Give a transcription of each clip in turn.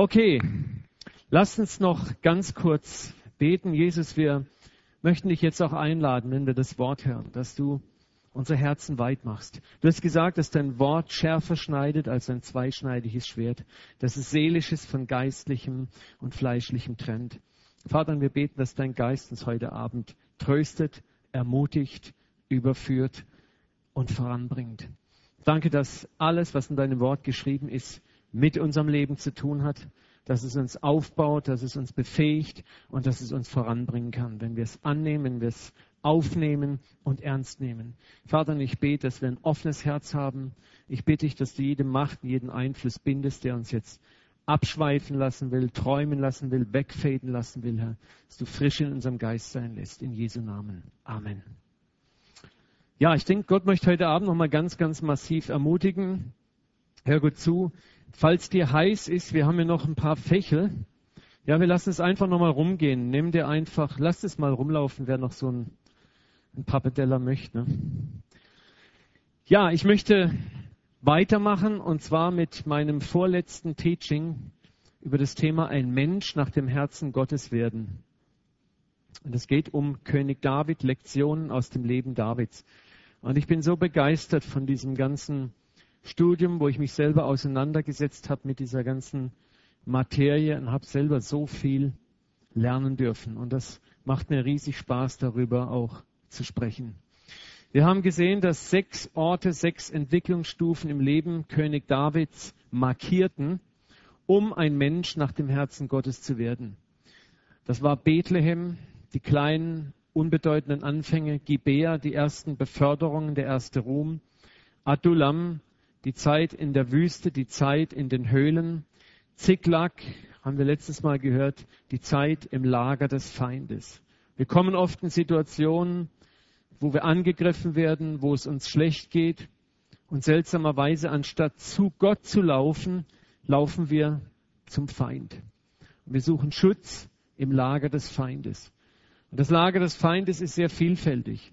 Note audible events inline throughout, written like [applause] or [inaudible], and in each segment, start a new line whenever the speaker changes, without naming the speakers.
Okay, lasst uns noch ganz kurz beten. Jesus, wir möchten dich jetzt auch einladen, wenn wir das Wort hören, dass du unsere Herzen weit machst. Du hast gesagt, dass dein Wort schärfer schneidet als ein zweischneidiges Schwert, dass es seelisches von geistlichem und fleischlichem trennt. Vater, wir beten, dass dein Geist uns heute Abend tröstet, ermutigt, überführt und voranbringt. Danke, dass alles, was in deinem Wort geschrieben ist, mit unserem Leben zu tun hat, dass es uns aufbaut, dass es uns befähigt und dass es uns voranbringen kann, wenn wir es annehmen, wenn wir es aufnehmen und ernst nehmen. Vater, ich bete, dass wir ein offenes Herz haben. Ich bitte dich, dass du jede Macht, jeden Einfluss bindest, der uns jetzt abschweifen lassen will, träumen lassen will, wegfaden lassen will, Herr, dass du frisch in unserem Geist sein lässt. In Jesu Namen. Amen. Ja, ich denke, Gott möchte heute Abend nochmal ganz, ganz massiv ermutigen. Hör gut zu. Falls dir heiß ist, wir haben hier noch ein paar Fächel. Ja, wir lassen es einfach nochmal rumgehen. Nimm dir einfach, lass es mal rumlaufen, wer noch so ein, ein Pappadeller möchte. Ne? Ja, ich möchte weitermachen und zwar mit meinem vorletzten Teaching über das Thema ein Mensch nach dem Herzen Gottes werden. Und es geht um König David, Lektionen aus dem Leben Davids. Und ich bin so begeistert von diesem ganzen Studium, wo ich mich selber auseinandergesetzt habe mit dieser ganzen Materie und habe selber so viel lernen dürfen. Und das macht mir riesig Spaß, darüber auch zu sprechen. Wir haben gesehen, dass sechs Orte, sechs Entwicklungsstufen im Leben König Davids markierten, um ein Mensch nach dem Herzen Gottes zu werden. Das war Bethlehem, die kleinen unbedeutenden Anfänge, Gibea, die ersten Beförderungen, der erste Ruhm, Adullam, die Zeit in der Wüste, die Zeit in den Höhlen, Ziklag, haben wir letztes Mal gehört, die Zeit im Lager des Feindes. Wir kommen oft in Situationen, wo wir angegriffen werden, wo es uns schlecht geht und seltsamerweise anstatt zu Gott zu laufen, laufen wir zum Feind. wir suchen Schutz im Lager des Feindes. Und das Lager des Feindes ist sehr vielfältig.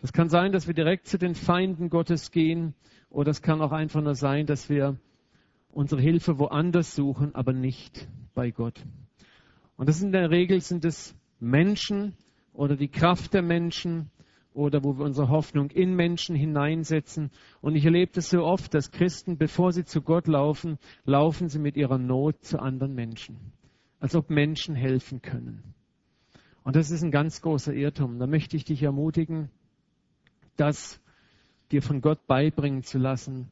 Das kann sein, dass wir direkt zu den Feinden Gottes gehen, oder es kann auch einfach nur sein, dass wir unsere Hilfe woanders suchen, aber nicht bei Gott. Und das in der Regel sind es Menschen oder die Kraft der Menschen oder wo wir unsere Hoffnung in Menschen hineinsetzen. Und ich erlebe das so oft, dass Christen, bevor sie zu Gott laufen, laufen sie mit ihrer Not zu anderen Menschen, als ob Menschen helfen können. Und das ist ein ganz großer Irrtum. Da möchte ich dich ermutigen, das dir von Gott beibringen zu lassen,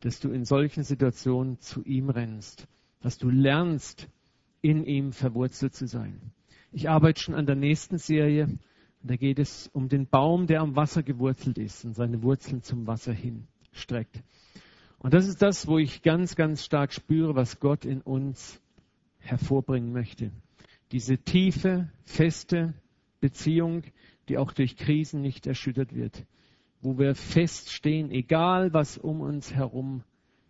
dass du in solchen Situationen zu ihm rennst, dass du lernst, in ihm verwurzelt zu sein. Ich arbeite schon an der nächsten Serie. Da geht es um den Baum, der am Wasser gewurzelt ist und seine Wurzeln zum Wasser hin streckt. Und das ist das, wo ich ganz, ganz stark spüre, was Gott in uns hervorbringen möchte. Diese tiefe, feste Beziehung, die auch durch Krisen nicht erschüttert wird. Wo wir feststehen, egal was um uns herum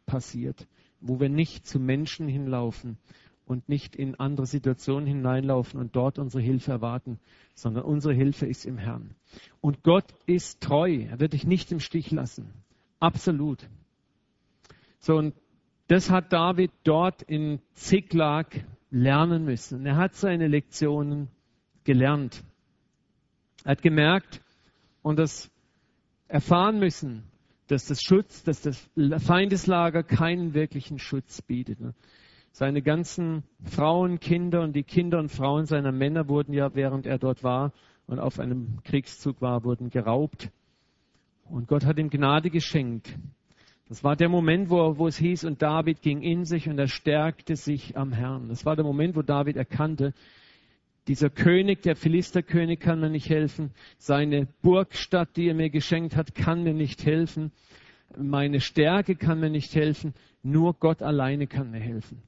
passiert. Wo wir nicht zu Menschen hinlaufen und nicht in andere Situationen hineinlaufen und dort unsere Hilfe erwarten, sondern unsere Hilfe ist im Herrn. Und Gott ist treu. Er wird dich nicht im Stich lassen. Absolut. So, und das hat David dort in Ziklag lernen müssen. Er hat seine Lektionen gelernt. Er hat gemerkt und das erfahren müssen, dass das Schutz, dass das Feindeslager keinen wirklichen Schutz bietet. Ne? Seine ganzen Frauen, Kinder und die Kinder und Frauen seiner Männer wurden ja, während er dort war und auf einem Kriegszug war, wurden geraubt. Und Gott hat ihm Gnade geschenkt. Das war der Moment, wo, wo es hieß, und David ging in sich und er stärkte sich am Herrn. Das war der Moment, wo David erkannte, dieser König, der Philisterkönig kann mir nicht helfen. Seine Burgstadt, die er mir geschenkt hat, kann mir nicht helfen. Meine Stärke kann mir nicht helfen. Nur Gott alleine kann mir helfen.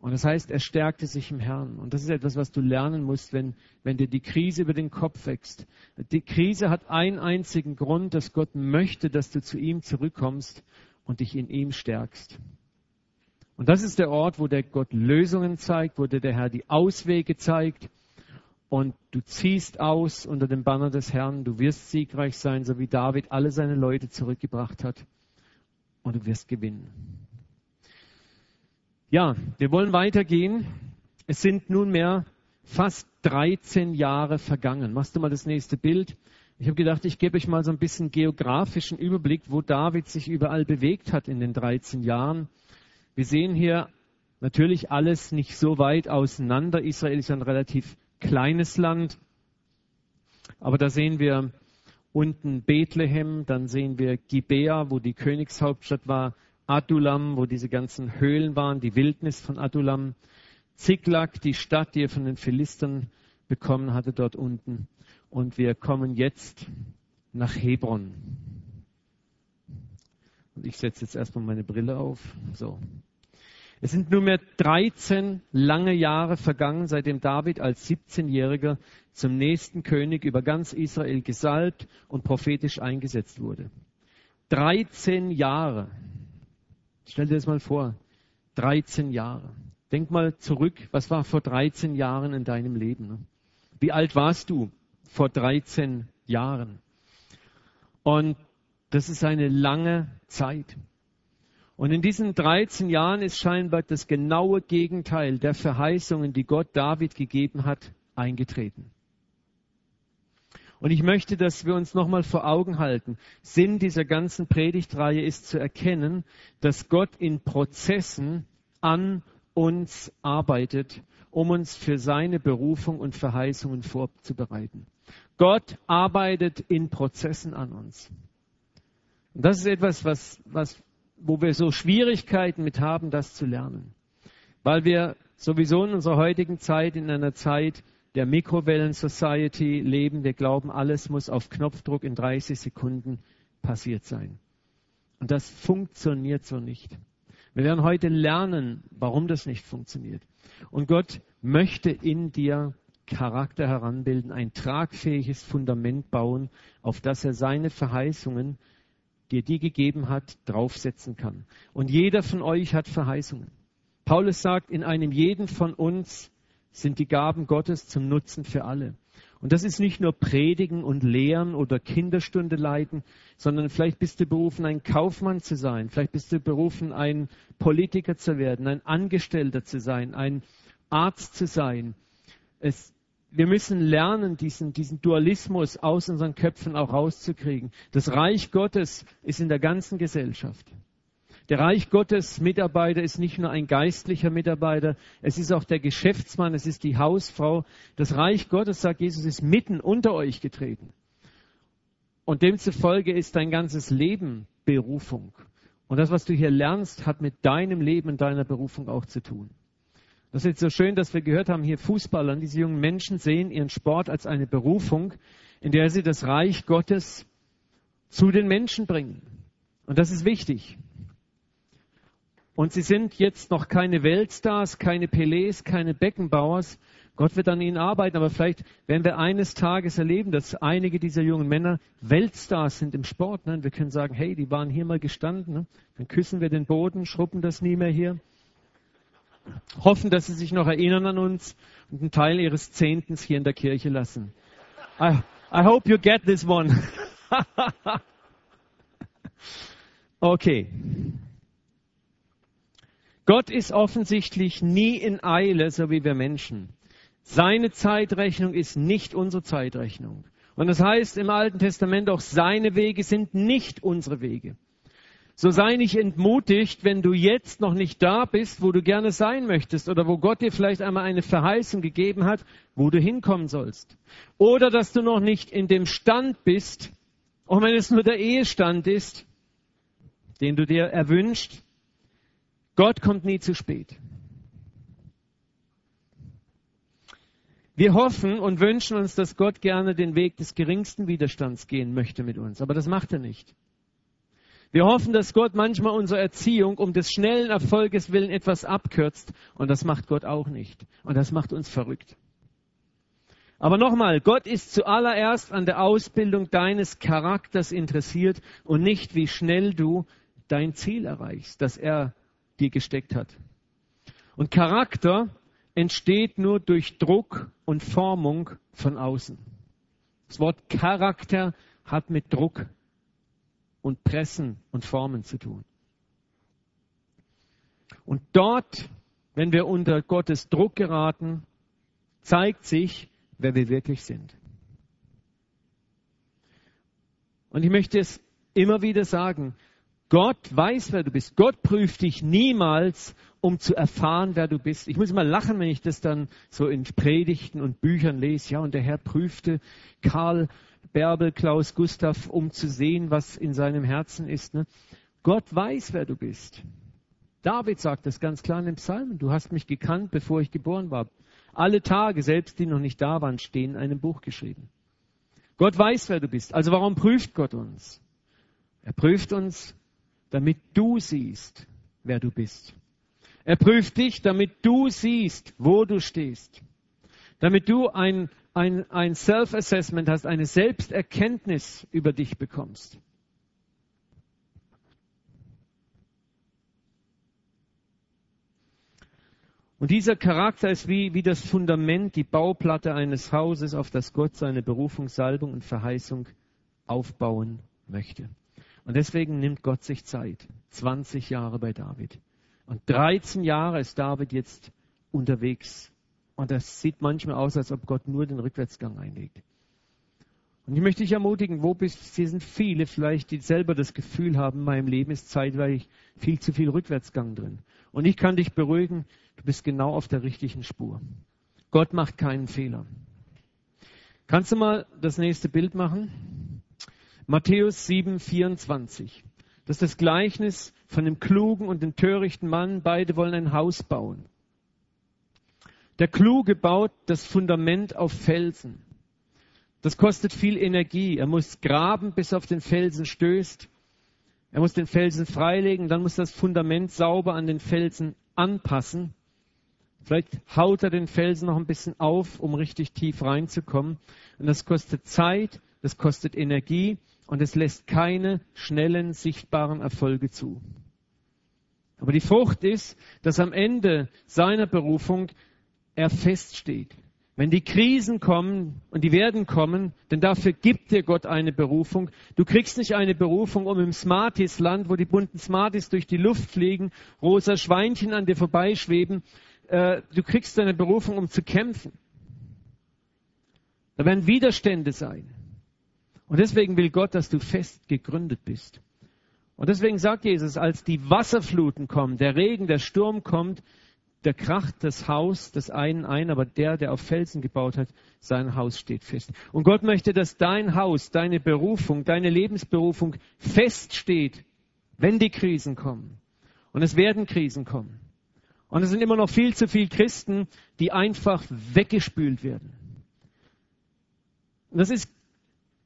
Und das heißt, er stärkte sich im Herrn. Und das ist etwas, was du lernen musst, wenn, wenn dir die Krise über den Kopf wächst. Die Krise hat einen einzigen Grund, dass Gott möchte, dass du zu ihm zurückkommst und dich in ihm stärkst. Und das ist der Ort, wo der Gott Lösungen zeigt, wo dir der Herr die Auswege zeigt. Und du ziehst aus unter dem Banner des Herrn. Du wirst siegreich sein, so wie David alle seine Leute zurückgebracht hat. Und du wirst gewinnen. Ja, wir wollen weitergehen. Es sind nunmehr fast 13 Jahre vergangen. Machst du mal das nächste Bild? Ich habe gedacht, ich gebe euch mal so ein bisschen geografischen Überblick, wo David sich überall bewegt hat in den 13 Jahren. Wir sehen hier natürlich alles nicht so weit auseinander. Israel ist ein relativ kleines Land. Aber da sehen wir unten Bethlehem, dann sehen wir Gibea, wo die Königshauptstadt war, Adulam, wo diese ganzen Höhlen waren, die Wildnis von Adulam, Ziklag, die Stadt, die er von den Philistern bekommen hatte dort unten. Und wir kommen jetzt nach Hebron. Ich setze jetzt erstmal meine Brille auf. So. Es sind nunmehr 13 lange Jahre vergangen, seitdem David als 17-Jähriger zum nächsten König über ganz Israel gesalbt und prophetisch eingesetzt wurde. 13 Jahre. Stell dir das mal vor. 13 Jahre. Denk mal zurück, was war vor 13 Jahren in deinem Leben? Wie alt warst du vor 13 Jahren? Und das ist eine lange Zeit. Und in diesen 13 Jahren ist scheinbar das genaue Gegenteil der Verheißungen, die Gott David gegeben hat, eingetreten. Und ich möchte, dass wir uns nochmal vor Augen halten. Sinn dieser ganzen Predigtreihe ist zu erkennen, dass Gott in Prozessen an uns arbeitet, um uns für seine Berufung und Verheißungen vorzubereiten. Gott arbeitet in Prozessen an uns. Und das ist etwas, was, was, wo wir so Schwierigkeiten mit haben, das zu lernen. Weil wir sowieso in unserer heutigen Zeit, in einer Zeit der Mikrowellen-Society leben. Wir glauben, alles muss auf Knopfdruck in 30 Sekunden passiert sein. Und das funktioniert so nicht. Wir werden heute lernen, warum das nicht funktioniert. Und Gott möchte in dir Charakter heranbilden, ein tragfähiges Fundament bauen, auf das er seine Verheißungen, die er dir gegeben hat, draufsetzen kann. Und jeder von euch hat Verheißungen. Paulus sagt, in einem jeden von uns sind die Gaben Gottes zum Nutzen für alle. Und das ist nicht nur Predigen und Lehren oder Kinderstunde leiten, sondern vielleicht bist du berufen, ein Kaufmann zu sein. Vielleicht bist du berufen, ein Politiker zu werden, ein Angestellter zu sein, ein Arzt zu sein. Es, wir müssen lernen, diesen, diesen Dualismus aus unseren Köpfen auch rauszukriegen. Das Reich Gottes ist in der ganzen Gesellschaft. Der Reich Gottes Mitarbeiter ist nicht nur ein geistlicher Mitarbeiter, es ist auch der Geschäftsmann, es ist die Hausfrau. Das Reich Gottes, sagt Jesus, ist mitten unter euch getreten. Und demzufolge ist dein ganzes Leben Berufung. Und das, was du hier lernst, hat mit deinem Leben und deiner Berufung auch zu tun. Das ist jetzt so schön, dass wir gehört haben, hier Fußballer, diese jungen Menschen sehen ihren Sport als eine Berufung, in der sie das Reich Gottes zu den Menschen bringen. Und das ist wichtig. Und sie sind jetzt noch keine Weltstars, keine Pelés, keine Beckenbauers. Gott wird an ihnen arbeiten, aber vielleicht werden wir eines Tages erleben, dass einige dieser jungen Männer Weltstars sind im Sport. Ne? Und wir können sagen, hey, die waren hier mal gestanden. Ne? Dann küssen wir den Boden, schruppen das nie mehr hier. Hoffen, dass sie sich noch erinnern an uns und einen Teil ihres Zehntens hier in der Kirche lassen. I, I hope you get this one. [laughs] okay. Gott ist offensichtlich nie in Eile, so wie wir Menschen. Seine Zeitrechnung ist nicht unsere Zeitrechnung. Und das heißt im Alten Testament auch, seine Wege sind nicht unsere Wege. So sei nicht entmutigt, wenn du jetzt noch nicht da bist, wo du gerne sein möchtest oder wo Gott dir vielleicht einmal eine Verheißung gegeben hat, wo du hinkommen sollst. Oder dass du noch nicht in dem Stand bist, auch wenn es nur der Ehestand ist, den du dir erwünscht, Gott kommt nie zu spät. Wir hoffen und wünschen uns, dass Gott gerne den Weg des geringsten Widerstands gehen möchte mit uns, aber das macht er nicht. Wir hoffen, dass Gott manchmal unsere Erziehung um des schnellen Erfolges willen etwas abkürzt und das macht Gott auch nicht. Und das macht uns verrückt. Aber nochmal, Gott ist zuallererst an der Ausbildung deines Charakters interessiert und nicht, wie schnell du dein Ziel erreichst, das er dir gesteckt hat. Und Charakter entsteht nur durch Druck und Formung von außen. Das Wort Charakter hat mit Druck und Pressen und Formen zu tun. Und dort, wenn wir unter Gottes Druck geraten, zeigt sich, wer wir wirklich sind. Und ich möchte es immer wieder sagen, Gott weiß, wer du bist. Gott prüft dich niemals, um zu erfahren, wer du bist. Ich muss immer lachen, wenn ich das dann so in Predigten und Büchern lese. Ja, und der Herr prüfte Karl, Bärbel, Klaus, Gustav, um zu sehen, was in seinem Herzen ist. Ne? Gott weiß, wer du bist. David sagt das ganz klar in den Psalmen. Du hast mich gekannt, bevor ich geboren war. Alle Tage, selbst die noch nicht da waren, stehen in einem Buch geschrieben. Gott weiß, wer du bist. Also warum prüft Gott uns? Er prüft uns, damit du siehst, wer du bist. Er prüft dich, damit du siehst, wo du stehst. Damit du ein, ein, ein Self-Assessment hast, eine Selbsterkenntnis über dich bekommst. Und dieser Charakter ist wie, wie das Fundament, die Bauplatte eines Hauses, auf das Gott seine Berufung, Salbung und Verheißung aufbauen möchte. Und deswegen nimmt Gott sich Zeit. 20 Jahre bei David. Und 13 Jahre ist David jetzt unterwegs. Und das sieht manchmal aus, als ob Gott nur den Rückwärtsgang einlegt. Und ich möchte dich ermutigen, wo bist du? Hier sind viele vielleicht, die selber das Gefühl haben, in meinem Leben ist zeitweilig viel zu viel Rückwärtsgang drin. Und ich kann dich beruhigen, du bist genau auf der richtigen Spur. Gott macht keinen Fehler. Kannst du mal das nächste Bild machen? Matthäus 7, 24. Das ist das Gleichnis von dem klugen und dem törichten Mann. Beide wollen ein Haus bauen. Der Kluge baut das Fundament auf Felsen. Das kostet viel Energie. Er muss graben, bis er auf den Felsen stößt. Er muss den Felsen freilegen, dann muss das Fundament sauber an den Felsen anpassen. Vielleicht haut er den Felsen noch ein bisschen auf, um richtig tief reinzukommen. Und das kostet Zeit, das kostet Energie und es lässt keine schnellen, sichtbaren Erfolge zu. Aber die Frucht ist, dass am Ende seiner Berufung er feststeht. Wenn die Krisen kommen, und die werden kommen, denn dafür gibt dir Gott eine Berufung. Du kriegst nicht eine Berufung, um im Smarties-Land, wo die bunten Smarties durch die Luft fliegen, rosa Schweinchen an dir vorbeischweben. Äh, du kriegst eine Berufung, um zu kämpfen. Da werden Widerstände sein. Und deswegen will Gott, dass du fest gegründet bist. Und deswegen sagt Jesus, als die Wasserfluten kommen, der Regen, der Sturm kommt, der kracht das Haus des einen ein, aber der, der auf Felsen gebaut hat, sein Haus steht fest. Und Gott möchte, dass dein Haus, deine Berufung, deine Lebensberufung feststeht, wenn die Krisen kommen. Und es werden Krisen kommen. Und es sind immer noch viel zu viele Christen, die einfach weggespült werden. Und das ist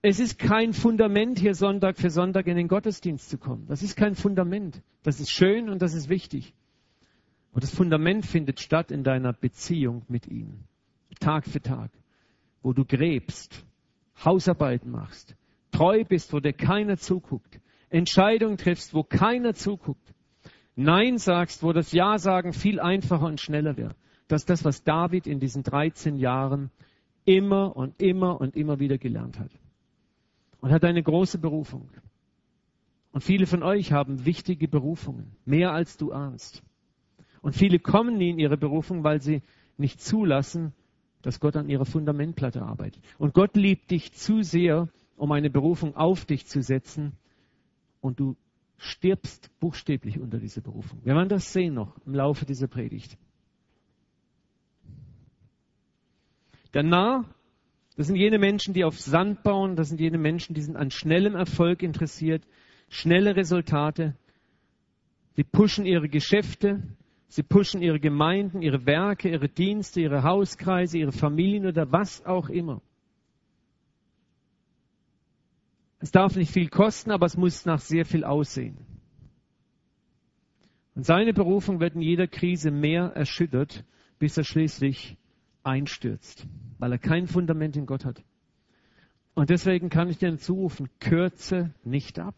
es ist kein Fundament, hier Sonntag für Sonntag in den Gottesdienst zu kommen. Das ist kein Fundament. Das ist schön und das ist wichtig. Und das Fundament findet statt in deiner Beziehung mit ihm. Tag für Tag. Wo du gräbst, Hausarbeiten machst, treu bist, wo dir keiner zuguckt, Entscheidungen triffst, wo keiner zuguckt, Nein sagst, wo das Ja sagen viel einfacher und schneller wäre. Das ist das, was David in diesen 13 Jahren immer und immer und immer wieder gelernt hat und hat eine große Berufung. Und viele von euch haben wichtige Berufungen, mehr als du ahnst. Und viele kommen nie in ihre Berufung, weil sie nicht zulassen, dass Gott an ihrer Fundamentplatte arbeitet. Und Gott liebt dich zu sehr, um eine Berufung auf dich zu setzen. Und du stirbst buchstäblich unter dieser Berufung. Wir werden das sehen noch im Laufe dieser Predigt. Der Narr das sind jene Menschen, die auf Sand bauen. Das sind jene Menschen, die sind an schnellem Erfolg interessiert, schnelle Resultate. Sie pushen ihre Geschäfte, sie pushen ihre Gemeinden, ihre Werke, ihre Dienste, ihre Hauskreise, ihre Familien oder was auch immer. Es darf nicht viel kosten, aber es muss nach sehr viel aussehen. Und seine Berufung wird in jeder Krise mehr erschüttert, bis er schließlich einstürzt, weil er kein Fundament in Gott hat. Und deswegen kann ich dir zurufen, kürze nicht ab.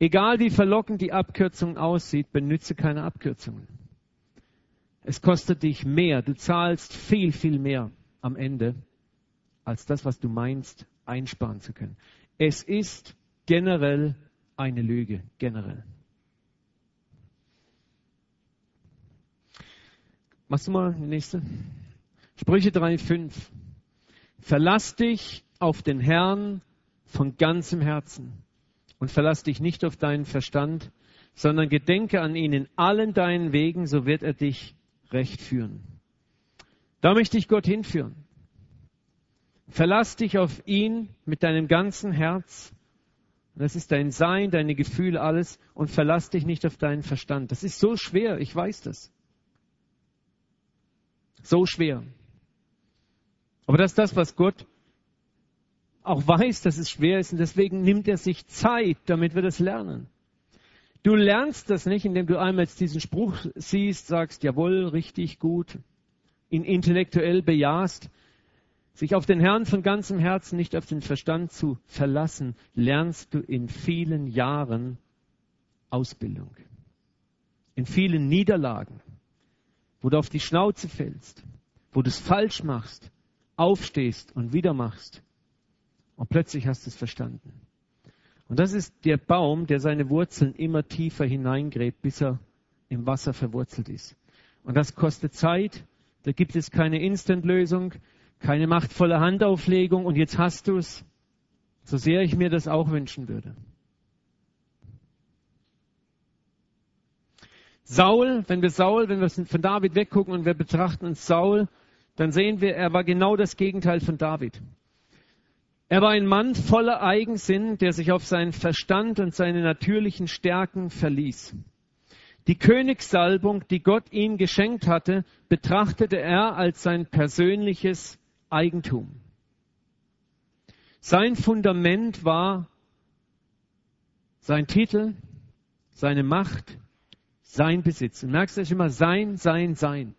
Egal wie verlockend die Abkürzung aussieht, benütze keine Abkürzungen. Es kostet dich mehr, du zahlst viel, viel mehr am Ende, als das, was du meinst, einsparen zu können. Es ist generell eine Lüge, generell. Machst du mal die nächste? Sprüche 3,5. Verlass dich auf den Herrn von ganzem Herzen und verlass dich nicht auf deinen Verstand, sondern gedenke an ihn in allen deinen Wegen, so wird er dich recht führen. Da möchte ich Gott hinführen. Verlass dich auf ihn mit deinem ganzen Herz. Das ist dein Sein, deine Gefühle, alles. Und verlass dich nicht auf deinen Verstand. Das ist so schwer, ich weiß das. So schwer. Aber das ist das, was Gott auch weiß, dass es schwer ist und deswegen nimmt er sich Zeit, damit wir das lernen. Du lernst das nicht, indem du einmal diesen Spruch siehst, sagst, jawohl, richtig gut, ihn intellektuell bejahst. Sich auf den Herrn von ganzem Herzen, nicht auf den Verstand zu verlassen, lernst du in vielen Jahren Ausbildung. In vielen Niederlagen, wo du auf die Schnauze fällst, wo du es falsch machst, aufstehst und wieder machst. Und plötzlich hast du es verstanden. Und das ist der Baum, der seine Wurzeln immer tiefer hineingräbt, bis er im Wasser verwurzelt ist. Und das kostet Zeit. Da gibt es keine Instant-Lösung, keine machtvolle Handauflegung und jetzt hast du es, so sehr ich mir das auch wünschen würde. Saul, wenn wir Saul, wenn wir von David weggucken und wir betrachten uns Saul, dann sehen wir, er war genau das Gegenteil von David. Er war ein Mann voller Eigensinn, der sich auf seinen Verstand und seine natürlichen Stärken verließ. Die Königssalbung, die Gott ihm geschenkt hatte, betrachtete er als sein persönliches Eigentum. Sein Fundament war sein Titel, seine Macht, sein Besitz. Und merkst du euch immer sein, sein, sein.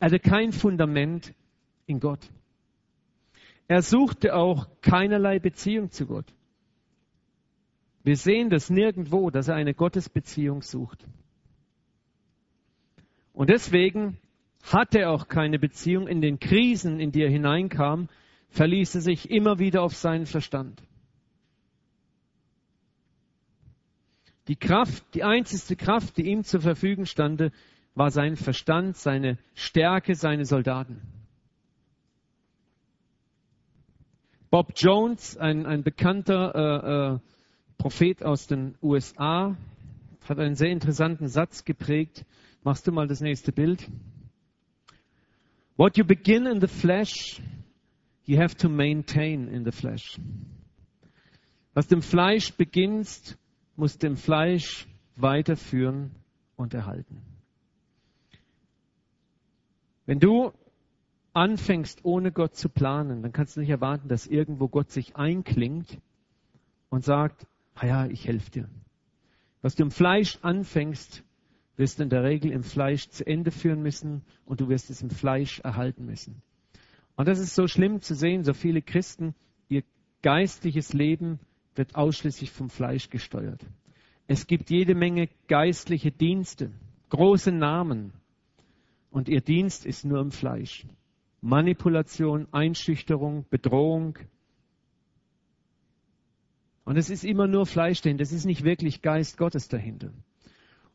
Er hatte kein Fundament in Gott. Er suchte auch keinerlei Beziehung zu Gott. Wir sehen das nirgendwo, dass er eine Gottesbeziehung sucht. Und deswegen hatte er auch keine Beziehung. In den Krisen, in die er hineinkam, verließ er sich immer wieder auf seinen Verstand. Die Kraft, die einzige Kraft, die ihm zur Verfügung stande, war sein Verstand, seine Stärke, seine Soldaten. Bob Jones, ein, ein bekannter äh, äh, Prophet aus den USA, hat einen sehr interessanten Satz geprägt. Machst du mal das nächste Bild? What you begin in the flesh, you have to maintain in the flesh. Was dem Fleisch beginnst, muss dem Fleisch weiterführen und erhalten. Wenn du anfängst, ohne Gott zu planen, dann kannst du nicht erwarten, dass irgendwo Gott sich einklingt und sagt, ah ja, ich helfe dir. Was du im Fleisch anfängst, wirst du in der Regel im Fleisch zu Ende führen müssen und du wirst es im Fleisch erhalten müssen. Und das ist so schlimm zu sehen, so viele Christen, ihr geistliches Leben wird ausschließlich vom Fleisch gesteuert. Es gibt jede Menge geistliche Dienste, große Namen, und ihr Dienst ist nur im Fleisch. Manipulation, Einschüchterung, Bedrohung. Und es ist immer nur Fleisch dahinter. Es ist nicht wirklich Geist Gottes dahinter.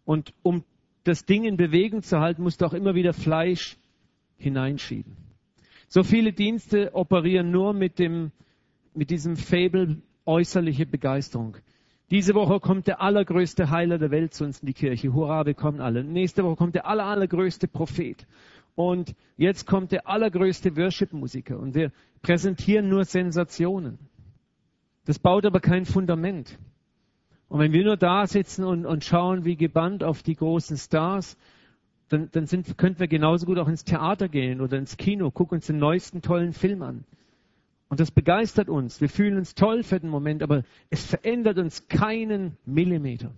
Und um das Ding in Bewegung zu halten, musst du auch immer wieder Fleisch hineinschieben. So viele Dienste operieren nur mit dem, mit diesem Fable äußerliche Begeisterung. Diese Woche kommt der allergrößte Heiler der Welt zu uns in die Kirche. Hurra, wir kommen alle. Nächste Woche kommt der aller, allergrößte Prophet. Und jetzt kommt der allergrößte Worship-Musiker. Und wir präsentieren nur Sensationen. Das baut aber kein Fundament. Und wenn wir nur da sitzen und, und schauen wie gebannt auf die großen Stars, dann, dann sind, könnten wir genauso gut auch ins Theater gehen oder ins Kino, gucken uns den neuesten tollen Film an. Und das begeistert uns. Wir fühlen uns toll für den Moment, aber es verändert uns keinen Millimeter.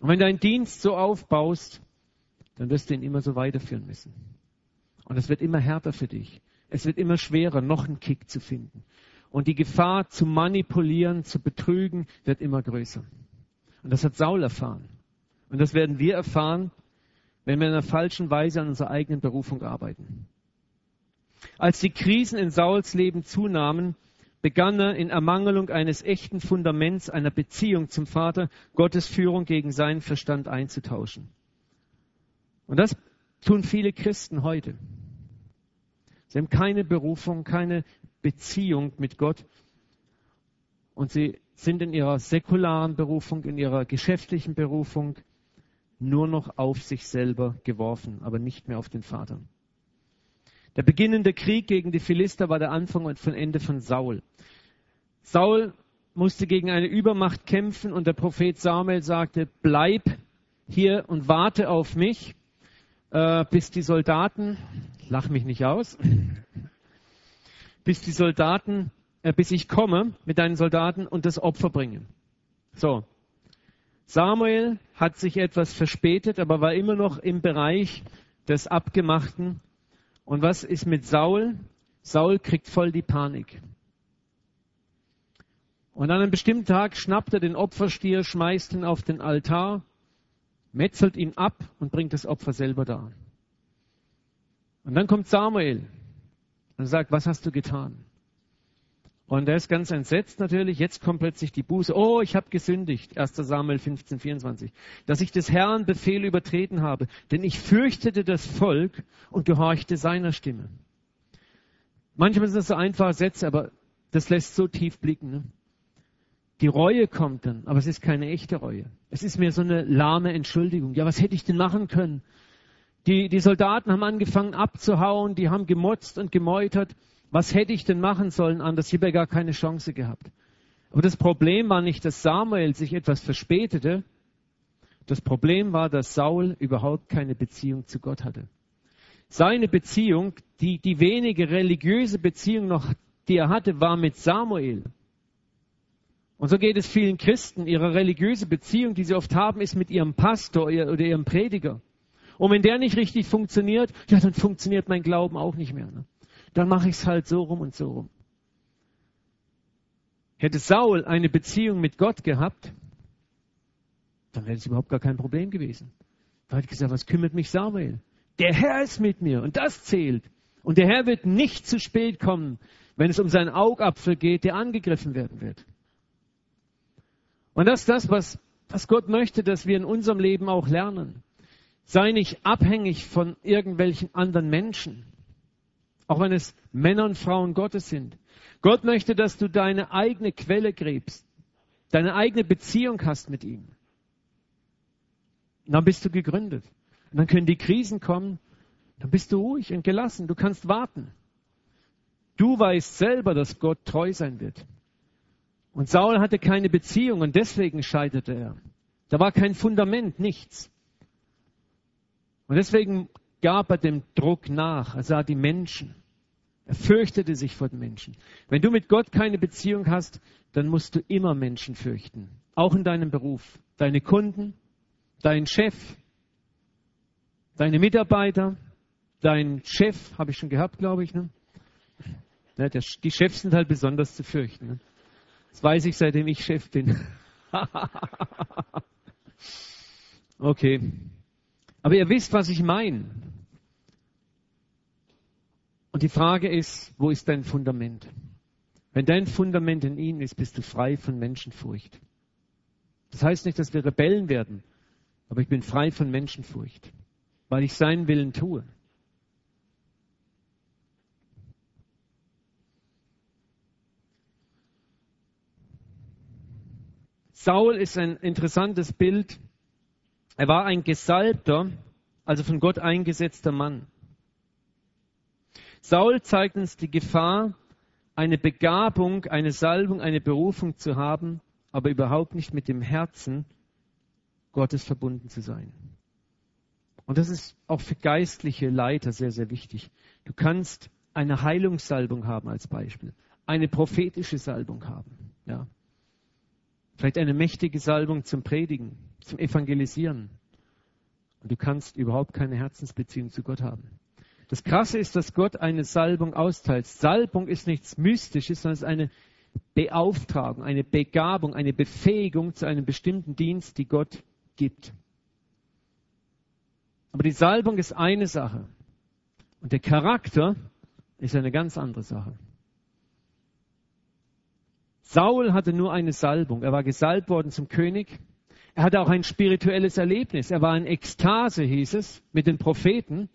Und wenn du einen Dienst so aufbaust, dann wirst du ihn immer so weiterführen müssen. Und es wird immer härter für dich. Es wird immer schwerer, noch einen Kick zu finden. Und die Gefahr zu manipulieren, zu betrügen, wird immer größer. Und das hat Saul erfahren. Und das werden wir erfahren, wenn wir in einer falschen Weise an unserer eigenen Berufung arbeiten. Als die Krisen in Sauls Leben zunahmen, begann er in Ermangelung eines echten Fundaments einer Beziehung zum Vater Gottes Führung gegen seinen Verstand einzutauschen. Und das tun viele Christen heute. Sie haben keine Berufung, keine Beziehung mit Gott. Und sie sind in ihrer säkularen Berufung, in ihrer geschäftlichen Berufung nur noch auf sich selber geworfen, aber nicht mehr auf den Vater. Der beginnende Krieg gegen die Philister war der Anfang und von Ende von Saul. Saul musste gegen eine Übermacht kämpfen und der Prophet Samuel sagte, bleib hier und warte auf mich, äh, bis die Soldaten, lach mich nicht aus, [laughs] bis die Soldaten, äh, bis ich komme mit deinen Soldaten und das Opfer bringen. So. Samuel hat sich etwas verspätet, aber war immer noch im Bereich des Abgemachten. Und was ist mit Saul? Saul kriegt voll die Panik. Und an einem bestimmten Tag schnappt er den Opferstier, schmeißt ihn auf den Altar, metzelt ihn ab und bringt das Opfer selber dar. Und dann kommt Samuel und sagt, was hast du getan? Und er ist ganz entsetzt natürlich. Jetzt kommt plötzlich die Buße. Oh, ich habe gesündigt. 1. Samuel 15, 24. Dass ich des Herrn Befehl übertreten habe. Denn ich fürchtete das Volk und gehorchte seiner Stimme. Manchmal sind das so einfache Sätze, aber das lässt so tief blicken. Ne? Die Reue kommt dann, aber es ist keine echte Reue. Es ist mehr so eine lahme Entschuldigung. Ja, was hätte ich denn machen können? Die, die Soldaten haben angefangen abzuhauen, die haben gemotzt und gemeutert. Was hätte ich denn machen sollen anders? Ich habe ja gar keine Chance gehabt. Aber das Problem war nicht, dass Samuel sich etwas verspätete. Das Problem war, dass Saul überhaupt keine Beziehung zu Gott hatte. Seine Beziehung, die, die wenige religiöse Beziehung noch, die er hatte, war mit Samuel. Und so geht es vielen Christen. Ihre religiöse Beziehung, die sie oft haben, ist mit ihrem Pastor oder ihrem Prediger. Und wenn der nicht richtig funktioniert, ja, dann funktioniert mein Glauben auch nicht mehr. Ne? Dann mache ich es halt so rum und so rum. Hätte Saul eine Beziehung mit Gott gehabt, dann wäre es überhaupt gar kein Problem gewesen. Da hat gesagt, was kümmert mich Samuel? Der Herr ist mit mir und das zählt. Und der Herr wird nicht zu spät kommen, wenn es um seinen Augapfel geht, der angegriffen werden wird. Und das ist das, was, was Gott möchte, dass wir in unserem Leben auch lernen. Sei nicht abhängig von irgendwelchen anderen Menschen, auch wenn es Männer und Frauen Gottes sind. Gott möchte, dass du deine eigene Quelle gräbst, deine eigene Beziehung hast mit ihm. Und dann bist du gegründet. Und dann können die Krisen kommen, dann bist du ruhig und gelassen, du kannst warten. Du weißt selber, dass Gott treu sein wird. Und Saul hatte keine Beziehung und deswegen scheiterte er. Da war kein Fundament, nichts. Und deswegen gab er dem Druck nach. Er sah die Menschen. Er fürchtete sich vor den Menschen. Wenn du mit Gott keine Beziehung hast, dann musst du immer Menschen fürchten. Auch in deinem Beruf. Deine Kunden, dein Chef, deine Mitarbeiter, dein Chef, habe ich schon gehabt, glaube ich. Ne? die Chefs sind halt besonders zu fürchten. Ne? Das weiß ich, seitdem ich Chef bin. [laughs] okay. Aber ihr wisst, was ich meine. Und die Frage ist, wo ist dein Fundament? Wenn dein Fundament in ihm ist, bist du frei von Menschenfurcht. Das heißt nicht, dass wir Rebellen werden, aber ich bin frei von Menschenfurcht, weil ich seinen Willen tue. Saul ist ein interessantes Bild. Er war ein gesalbter, also von Gott eingesetzter Mann. Saul zeigt uns die Gefahr, eine Begabung, eine Salbung, eine Berufung zu haben, aber überhaupt nicht mit dem Herzen Gottes verbunden zu sein. Und das ist auch für geistliche Leiter sehr, sehr wichtig. Du kannst eine Heilungssalbung haben als Beispiel, eine prophetische Salbung haben. Ja. Vielleicht eine mächtige Salbung zum Predigen, zum Evangelisieren. Und du kannst überhaupt keine Herzensbeziehung zu Gott haben. Das Krasse ist, dass Gott eine Salbung austeilt. Salbung ist nichts Mystisches, sondern es ist eine Beauftragung, eine Begabung, eine Befähigung zu einem bestimmten Dienst, die Gott gibt. Aber die Salbung ist eine Sache. Und der Charakter ist eine ganz andere Sache. Saul hatte nur eine Salbung. Er war gesalbt worden zum König. Er hatte auch ein spirituelles Erlebnis. Er war in Ekstase, hieß es, mit den Propheten.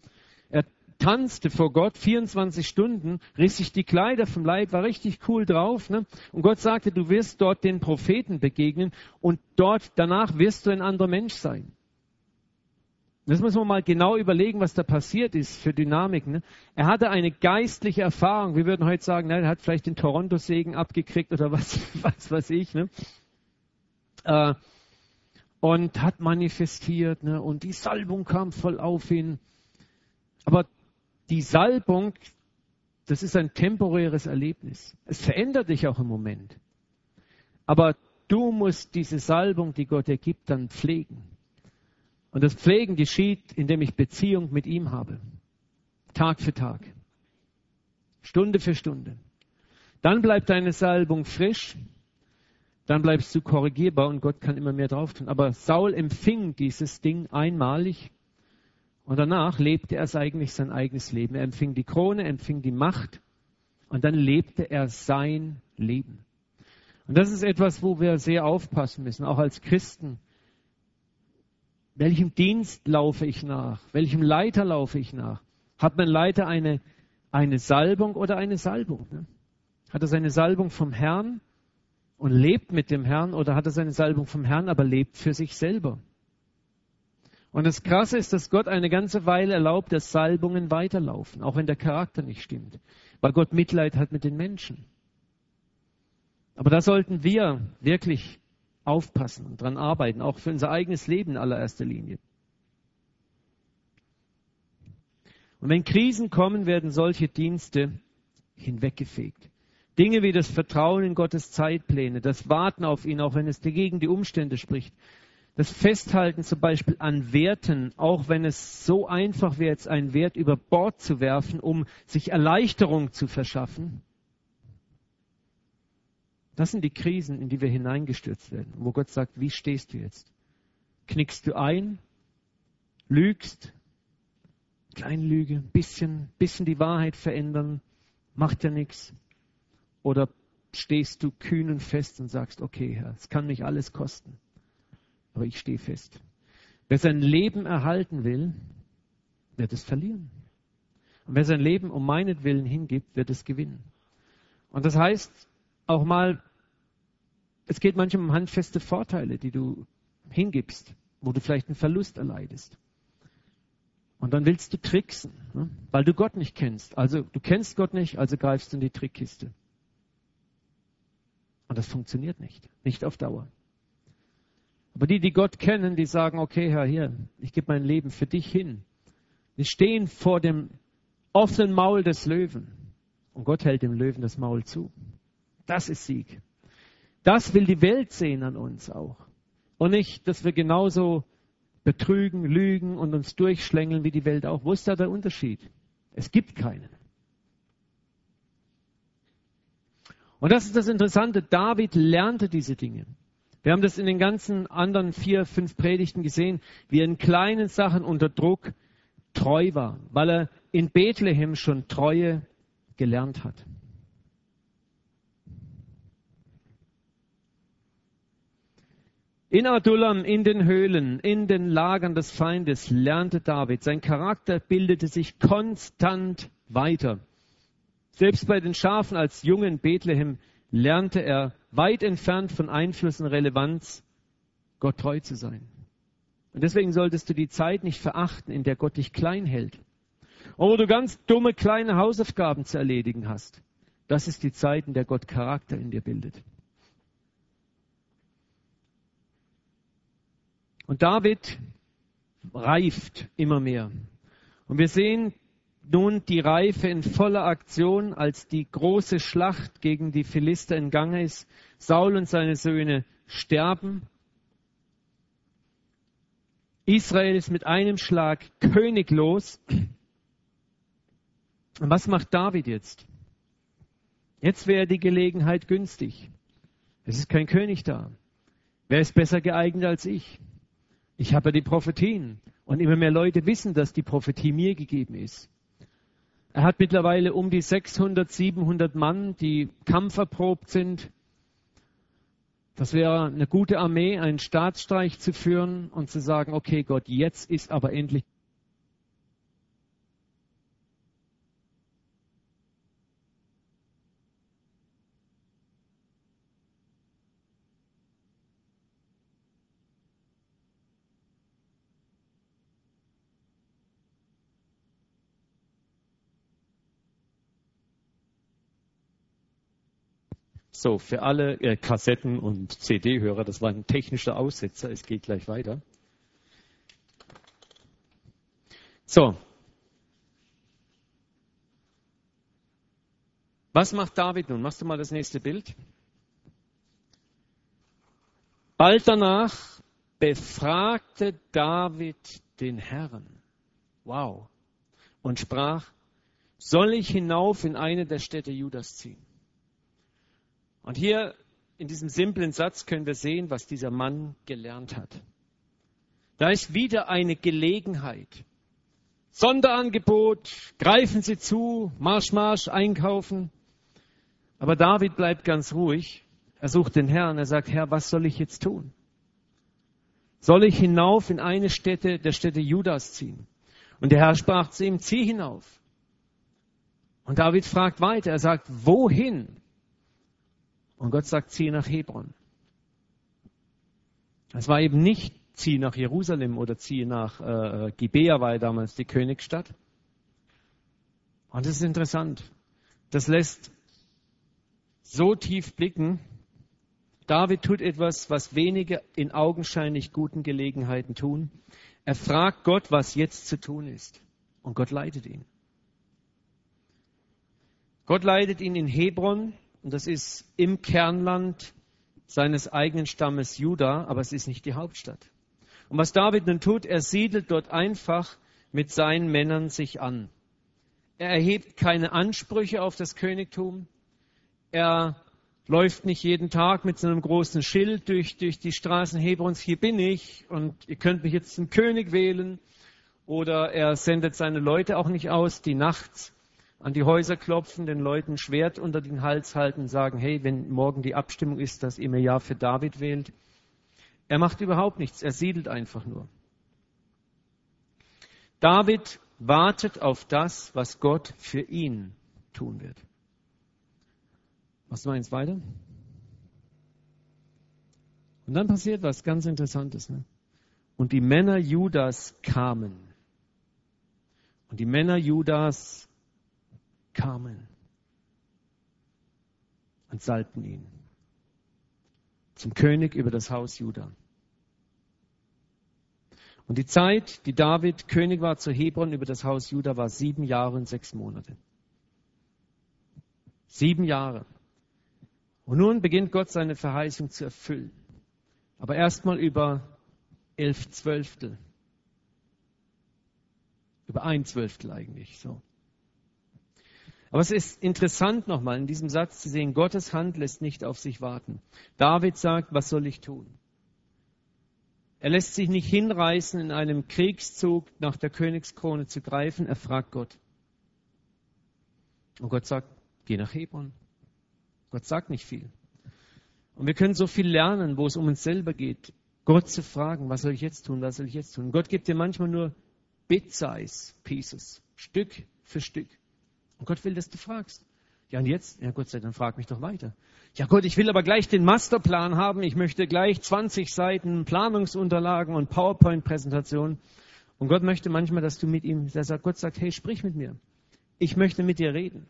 Er tanzte vor Gott 24 Stunden, riss sich die Kleider vom Leib, war richtig cool drauf. Ne? Und Gott sagte, du wirst dort den Propheten begegnen und dort danach wirst du ein anderer Mensch sein. Das muss man mal genau überlegen, was da passiert ist für Dynamik. Ne? Er hatte eine geistliche Erfahrung. Wir würden heute sagen, na, er hat vielleicht den Toronto-Segen abgekriegt oder was, [laughs] was weiß ich. Ne? Äh, und hat manifestiert ne? und die Salbung kam voll auf ihn. Aber die Salbung, das ist ein temporäres Erlebnis. Es verändert dich auch im Moment. Aber du musst diese Salbung, die Gott dir gibt, dann pflegen. Und das Pflegen geschieht, indem ich Beziehung mit ihm habe. Tag für Tag. Stunde für Stunde. Dann bleibt deine Salbung frisch. Dann bleibst du korrigierbar und Gott kann immer mehr drauf tun. Aber Saul empfing dieses Ding einmalig und danach lebte er eigentlich sein eigenes Leben. Er empfing die Krone, empfing die Macht und dann lebte er sein Leben. Und das ist etwas, wo wir sehr aufpassen müssen, auch als Christen. Welchem Dienst laufe ich nach? Welchem Leiter laufe ich nach? Hat mein Leiter eine, eine Salbung oder eine Salbung? Ne? Hat er seine Salbung vom Herrn und lebt mit dem Herrn oder hat er seine Salbung vom Herrn, aber lebt für sich selber? Und das Krasse ist, dass Gott eine ganze Weile erlaubt, dass Salbungen weiterlaufen, auch wenn der Charakter nicht stimmt, weil Gott Mitleid hat mit den Menschen. Aber da sollten wir wirklich aufpassen und dran arbeiten, auch für unser eigenes Leben in allererster Linie. Und wenn Krisen kommen, werden solche Dienste hinweggefegt. Dinge wie das Vertrauen in Gottes Zeitpläne, das Warten auf ihn, auch wenn es gegen die Umstände spricht, das Festhalten zum Beispiel an Werten, auch wenn es so einfach wäre, jetzt einen Wert über Bord zu werfen, um sich Erleichterung zu verschaffen, das sind die Krisen, in die wir hineingestürzt werden, wo Gott sagt, wie stehst du jetzt? Knickst du ein? Lügst? Kleinlüge, bisschen, bisschen die Wahrheit verändern, macht ja nichts. Oder stehst du kühn und fest und sagst, okay, Herr, es kann mich alles kosten, aber ich stehe fest. Wer sein Leben erhalten will, wird es verlieren. Und wer sein Leben um meinetwillen hingibt, wird es gewinnen. Und das heißt, auch mal, es geht manchmal um handfeste Vorteile, die du hingibst, wo du vielleicht einen Verlust erleidest. Und dann willst du tricksen, ne? weil du Gott nicht kennst. Also du kennst Gott nicht, also greifst du in die Trickkiste. Und das funktioniert nicht, nicht auf Dauer. Aber die, die Gott kennen, die sagen, okay, Herr, hier, ich gebe mein Leben für dich hin. Die stehen vor dem offenen Maul des Löwen. Und Gott hält dem Löwen das Maul zu. Das ist Sieg. Das will die Welt sehen an uns auch. Und nicht, dass wir genauso betrügen, lügen und uns durchschlängeln wie die Welt auch. Wo ist da der Unterschied? Es gibt keinen. Und das ist das Interessante. David lernte diese Dinge. Wir haben das in den ganzen anderen vier, fünf Predigten gesehen, wie er in kleinen Sachen unter Druck treu war, weil er in Bethlehem schon Treue gelernt hat. In Adullam, in den Höhlen, in den Lagern des Feindes lernte David. Sein Charakter bildete sich konstant weiter. Selbst bei den Schafen als Jungen Bethlehem lernte er, weit entfernt von Einfluss und Relevanz, Gott treu zu sein. Und deswegen solltest du die Zeit nicht verachten, in der Gott dich klein hält. Und wo du ganz dumme kleine Hausaufgaben zu erledigen hast. Das ist die Zeit, in der Gott Charakter in dir bildet. Und David reift immer mehr. Und wir sehen nun die Reife in voller Aktion, als die große Schlacht gegen die Philister in Gange ist. Saul und seine Söhne sterben. Israel ist mit einem Schlag königlos. Und was macht David jetzt? Jetzt wäre die Gelegenheit günstig. Es ist kein König da. Wer ist besser geeignet als ich? Ich habe ja die Prophetien. Und immer mehr Leute wissen, dass die Prophetie mir gegeben ist. Er hat mittlerweile um die 600, 700 Mann, die kampferprobt sind. Das wäre eine gute Armee, einen Staatsstreich zu führen und zu sagen, okay Gott, jetzt ist aber endlich So, für alle äh, Kassetten- und CD-Hörer, das war ein technischer Aussetzer, es geht gleich weiter. So. Was macht David nun? Machst du mal das nächste Bild? Bald danach befragte David den Herrn. Wow. Und sprach, soll ich hinauf in eine der Städte Judas ziehen? Und hier in diesem simplen Satz können wir sehen, was dieser Mann gelernt hat. Da ist wieder eine Gelegenheit. Sonderangebot, greifen Sie zu, Marsch, Marsch, einkaufen. Aber David bleibt ganz ruhig. Er sucht den Herrn. Er sagt, Herr, was soll ich jetzt tun? Soll ich hinauf in eine Stätte, der Stätte Judas ziehen? Und der Herr sprach zu ihm, zieh hinauf. Und David fragt weiter. Er sagt, wohin? Und Gott sagt, zieh nach Hebron. Es war eben nicht, zieh nach Jerusalem oder zieh nach äh, Gibea, war ja damals die Königsstadt. Und das ist interessant. Das lässt so tief blicken. David tut etwas, was wenige in augenscheinlich guten Gelegenheiten tun. Er fragt Gott, was jetzt zu tun ist. Und Gott leitet ihn. Gott leitet ihn in Hebron, und das ist im Kernland seines eigenen Stammes Juda, aber es ist nicht die Hauptstadt. Und was David nun tut, er siedelt dort einfach mit seinen Männern sich an. Er erhebt keine Ansprüche auf das Königtum. Er läuft nicht jeden Tag mit so einem großen Schild durch, durch die Straßen Hebrons, hier bin ich und ihr könnt mich jetzt zum König wählen. Oder er sendet seine Leute auch nicht aus, die nachts an die Häuser klopfen, den Leuten Schwert unter den Hals halten sagen, hey, wenn morgen die Abstimmung ist, dass ihr mir Ja für David wählt. Er macht überhaupt nichts, er siedelt einfach nur. David wartet auf das, was Gott für ihn tun wird. Was meinst du weiter? Und dann passiert was ganz Interessantes. Ne? Und die Männer Judas kamen. Und die Männer Judas kamen und salbten ihn zum König über das Haus Juda. Und die Zeit, die David König war zu Hebron über das Haus Juda, war sieben Jahre und sechs Monate. Sieben Jahre. Und nun beginnt Gott seine Verheißung zu erfüllen. Aber erstmal über elf Zwölftel. Über ein Zwölftel eigentlich, so. Aber es ist interessant nochmal in diesem Satz zu sehen, Gottes Hand lässt nicht auf sich warten. David sagt, was soll ich tun? Er lässt sich nicht hinreißen, in einem Kriegszug nach der Königskrone zu greifen. Er fragt Gott. Und Gott sagt, geh nach Hebron. Gott sagt nicht viel. Und wir können so viel lernen, wo es um uns selber geht. Gott zu fragen, was soll ich jetzt tun, was soll ich jetzt tun? Gott gibt dir manchmal nur Bit-Size Pieces, Stück für Stück. Und Gott will, dass du fragst. Ja, und jetzt? Ja, Gott sei Dank, frag mich doch weiter. Ja, Gott, ich will aber gleich den Masterplan haben. Ich möchte gleich 20 Seiten Planungsunterlagen und PowerPoint-Präsentationen. Und Gott möchte manchmal, dass du mit ihm, der sagt, Gott sagt, hey, sprich mit mir. Ich möchte mit dir reden.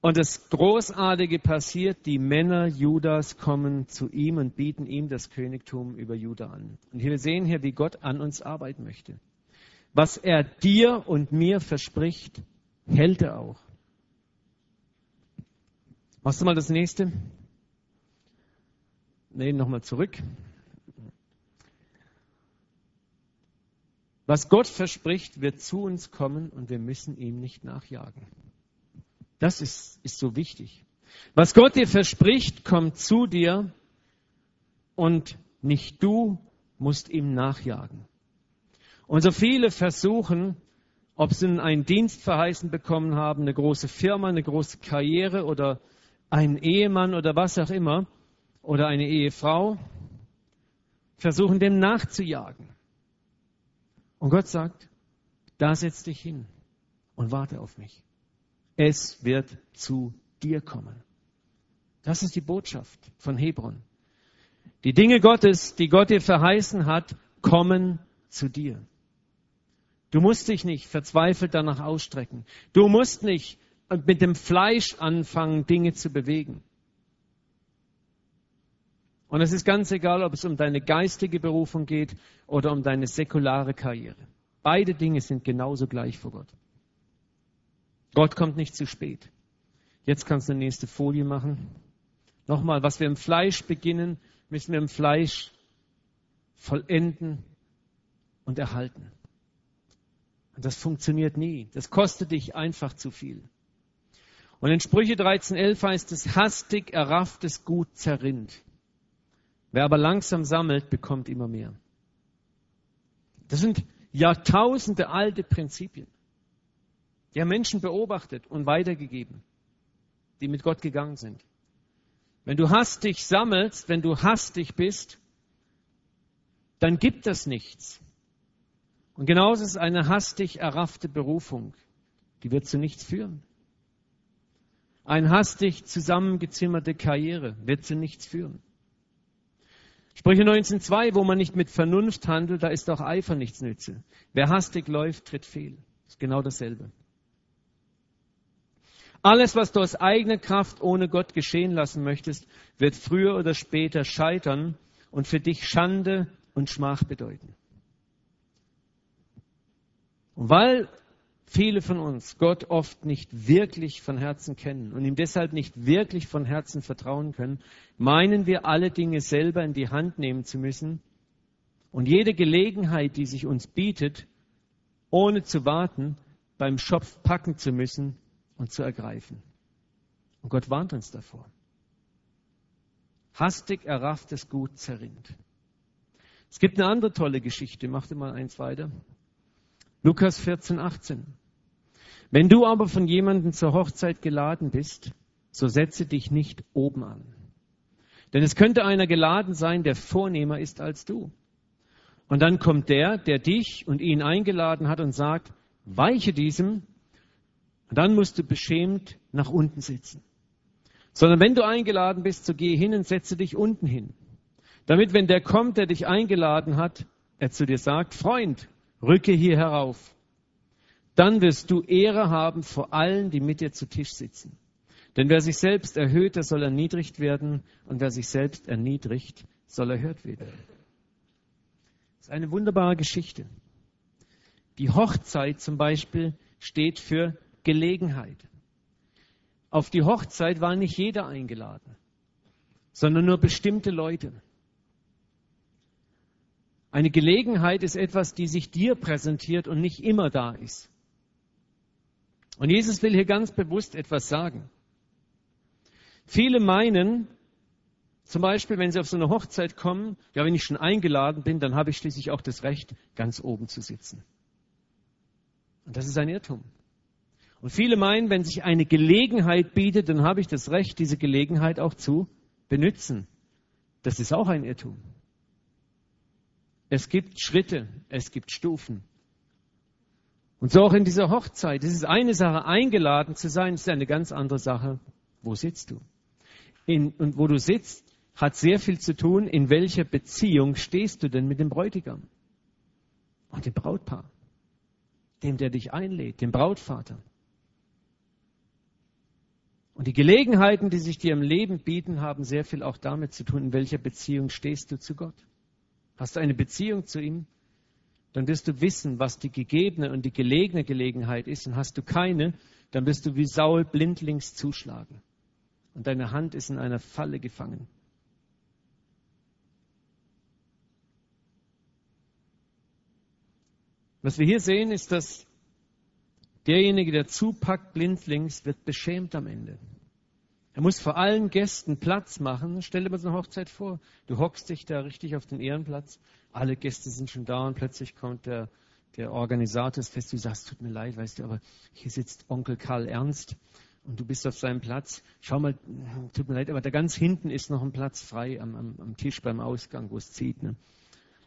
Und das Großartige passiert, die Männer Judas kommen zu ihm und bieten ihm das Königtum über Juda an. Und wir sehen hier, wie Gott an uns arbeiten möchte. Was er dir und mir verspricht, hält er auch. Machst du mal das nächste? Nee, nochmal zurück. Was Gott verspricht, wird zu uns kommen und wir müssen ihm nicht nachjagen. Das ist, ist so wichtig. Was Gott dir verspricht, kommt zu dir und nicht du musst ihm nachjagen. Und so viele versuchen, ob sie einen Dienst verheißen bekommen haben, eine große Firma, eine große Karriere oder einen Ehemann oder was auch immer oder eine Ehefrau versuchen dem nachzujagen. Und Gott sagt, da setz dich hin und warte auf mich. Es wird zu dir kommen. Das ist die Botschaft von Hebron. Die Dinge Gottes, die Gott dir verheißen hat, kommen zu dir. Du musst dich nicht verzweifelt danach ausstrecken. Du musst nicht mit dem Fleisch anfangen, Dinge zu bewegen. Und es ist ganz egal, ob es um deine geistige Berufung geht oder um deine säkulare Karriere. Beide Dinge sind genauso gleich vor Gott. Gott kommt nicht zu spät. Jetzt kannst du die nächste Folie machen. Nochmal, was wir im Fleisch beginnen, müssen wir im Fleisch vollenden und erhalten. Und das funktioniert nie. Das kostet dich einfach zu viel. Und in Sprüche 13.11 heißt es, hastig errafftes Gut zerrinnt. Wer aber langsam sammelt, bekommt immer mehr. Das sind Jahrtausende alte Prinzipien. Die haben Menschen beobachtet und weitergegeben, die mit Gott gegangen sind. Wenn du hastig sammelst, wenn du hastig bist, dann gibt es nichts. Und genauso ist eine hastig erraffte Berufung. Die wird zu nichts führen. Eine hastig zusammengezimmerte Karriere wird zu nichts führen. Sprüche 19.2, wo man nicht mit Vernunft handelt, da ist auch Eifer nichts nütze. Wer hastig läuft, tritt fehl. Ist genau dasselbe. Alles, was du aus eigener Kraft ohne Gott geschehen lassen möchtest, wird früher oder später scheitern und für dich Schande und Schmach bedeuten. Und weil viele von uns Gott oft nicht wirklich von Herzen kennen und ihm deshalb nicht wirklich von Herzen vertrauen können, meinen wir alle Dinge selber in die Hand nehmen zu müssen und jede Gelegenheit, die sich uns bietet, ohne zu warten, beim Schopf packen zu müssen und zu ergreifen. Und Gott warnt uns davor. Hastig errafftes Gut zerrinnt. Es gibt eine andere tolle Geschichte. Macht mal eins weiter. Lukas 14, 18. Wenn du aber von jemandem zur Hochzeit geladen bist, so setze dich nicht oben an. Denn es könnte einer geladen sein, der vornehmer ist als du. Und dann kommt der, der dich und ihn eingeladen hat und sagt, weiche diesem, und dann musst du beschämt nach unten sitzen. Sondern wenn du eingeladen bist, so geh hin und setze dich unten hin. Damit, wenn der kommt, der dich eingeladen hat, er zu dir sagt, Freund, rücke hier herauf. Dann wirst du Ehre haben vor allen, die mit dir zu Tisch sitzen. Denn wer sich selbst erhöht, der soll erniedrigt werden, und wer sich selbst erniedrigt, soll erhört werden. Das ist eine wunderbare Geschichte. Die Hochzeit zum Beispiel steht für Gelegenheit. Auf die Hochzeit war nicht jeder eingeladen, sondern nur bestimmte Leute. Eine Gelegenheit ist etwas, die sich dir präsentiert und nicht immer da ist. Und Jesus will hier ganz bewusst etwas sagen. Viele meinen, zum Beispiel, wenn sie auf so eine Hochzeit kommen, ja, wenn ich schon eingeladen bin, dann habe ich schließlich auch das Recht, ganz oben zu sitzen. Und das ist ein Irrtum. Und viele meinen, wenn sich eine Gelegenheit bietet, dann habe ich das Recht, diese Gelegenheit auch zu benutzen. Das ist auch ein Irrtum. Es gibt Schritte, es gibt Stufen. Und so auch in dieser Hochzeit. Es ist eine Sache, eingeladen zu sein, es ist eine ganz andere Sache, wo sitzt du? In, und wo du sitzt, hat sehr viel zu tun, in welcher Beziehung stehst du denn mit dem Bräutigam und dem Brautpaar, dem, der dich einlädt, dem Brautvater. Und die Gelegenheiten, die sich dir im Leben bieten, haben sehr viel auch damit zu tun, in welcher Beziehung stehst du zu Gott. Hast du eine Beziehung zu ihm, dann wirst du wissen, was die gegebene und die gelegene Gelegenheit ist. Und hast du keine, dann wirst du wie Saul blindlings zuschlagen. Und deine Hand ist in einer Falle gefangen. Was wir hier sehen, ist, dass derjenige, der zupackt blindlings, wird beschämt am Ende. Er muss vor allen Gästen Platz machen. Stell dir mal so eine Hochzeit vor. Du hockst dich da richtig auf den Ehrenplatz. Alle Gäste sind schon da und plötzlich kommt der, der Organisator des Festivals. Du sagst, tut mir leid, weißt du, aber hier sitzt Onkel Karl Ernst und du bist auf seinem Platz. Schau mal, tut mir leid, aber da ganz hinten ist noch ein Platz frei am, am, am Tisch beim Ausgang, wo es zieht. Ne?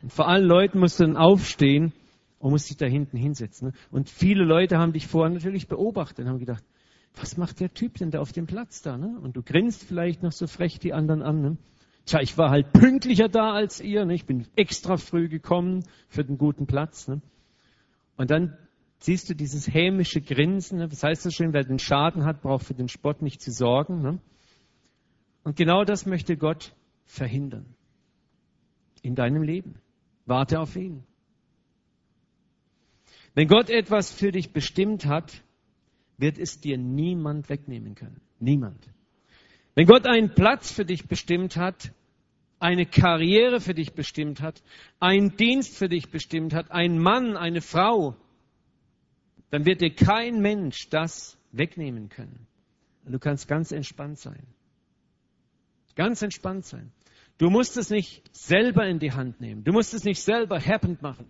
Und vor allen Leuten musst du dann aufstehen und musst dich da hinten hinsetzen. Ne? Und viele Leute haben dich vorher natürlich beobachtet und haben gedacht, was macht der Typ denn da auf dem Platz da? Ne? Und du grinst vielleicht noch so frech die anderen an. Ne? Tja, ich war halt pünktlicher da als ihr. Ne? Ich bin extra früh gekommen für den guten Platz. Ne? Und dann siehst du dieses hämische Grinsen. Ne? Das heißt so schön, wer den Schaden hat, braucht für den Spott nicht zu sorgen. Ne? Und genau das möchte Gott verhindern. In deinem Leben. Warte auf ihn. Wenn Gott etwas für dich bestimmt hat, wird es dir niemand wegnehmen können. Niemand. Wenn Gott einen Platz für dich bestimmt hat, eine Karriere für dich bestimmt hat, einen Dienst für dich bestimmt hat, ein Mann, eine Frau, dann wird dir kein Mensch das wegnehmen können. Du kannst ganz entspannt sein. Ganz entspannt sein. Du musst es nicht selber in die Hand nehmen. Du musst es nicht selber happend machen.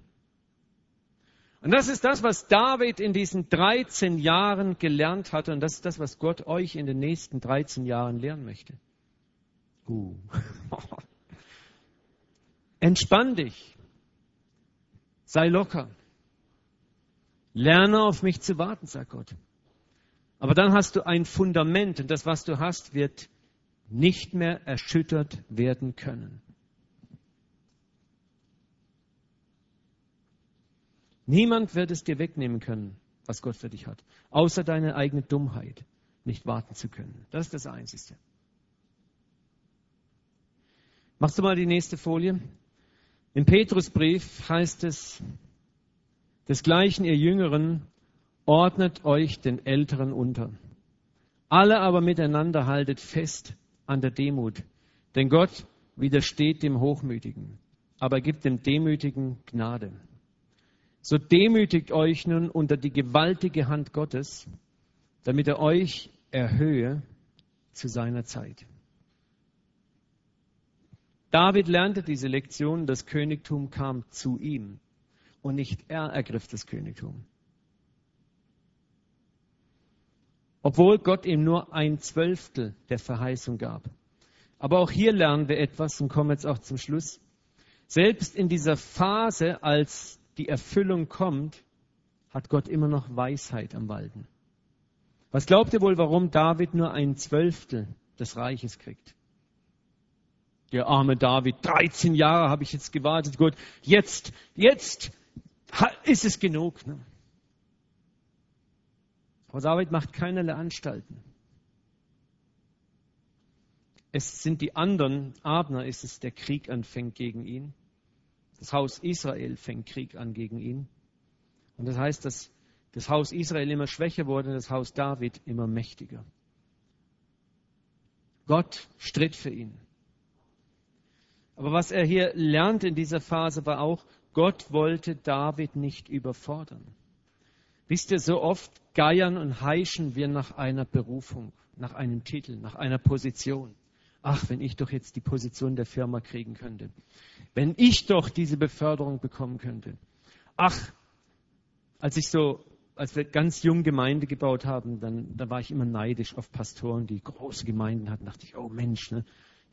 Und das ist das, was David in diesen 13 Jahren gelernt hatte. Und das ist das, was Gott euch in den nächsten 13 Jahren lernen möchte. Uh. [laughs] Entspann dich. Sei locker. Lerne auf mich zu warten, sagt Gott. Aber dann hast du ein Fundament und das, was du hast, wird nicht mehr erschüttert werden können. Niemand wird es dir wegnehmen können, was Gott für dich hat, außer deine eigene Dummheit, nicht warten zu können. Das ist das Einzige. Machst du mal die nächste Folie? Im Petrusbrief heißt es, desgleichen ihr Jüngeren, ordnet euch den Älteren unter. Alle aber miteinander haltet fest an der Demut, denn Gott widersteht dem Hochmütigen, aber gibt dem Demütigen Gnade. So demütigt euch nun unter die gewaltige Hand Gottes, damit er euch erhöhe zu seiner Zeit. David lernte diese Lektion, das Königtum kam zu ihm und nicht er ergriff das Königtum. Obwohl Gott ihm nur ein Zwölftel der Verheißung gab. Aber auch hier lernen wir etwas und kommen jetzt auch zum Schluss. Selbst in dieser Phase, als die Erfüllung kommt, hat Gott immer noch Weisheit am Walden. Was glaubt ihr wohl, warum David nur ein Zwölftel des Reiches kriegt? Der arme David, 13 Jahre habe ich jetzt gewartet, Gott, jetzt, jetzt ist es genug. Ne? Aber David macht keinerlei Anstalten. Es sind die anderen, Abner ist es, der Krieg anfängt gegen ihn. Das Haus Israel fängt Krieg an gegen ihn. Und das heißt, dass das Haus Israel immer schwächer wurde und das Haus David immer mächtiger. Gott stritt für ihn. Aber was er hier lernt in dieser Phase war auch, Gott wollte David nicht überfordern. Wisst ihr, so oft geiern und heischen wir nach einer Berufung, nach einem Titel, nach einer Position ach, wenn ich doch jetzt die Position der Firma kriegen könnte, wenn ich doch diese Beförderung bekommen könnte. Ach, als ich so, als wir ganz jung Gemeinde gebaut haben, dann, da war ich immer neidisch auf Pastoren, die große Gemeinden hatten. Dachte ich, oh Mensch, ne,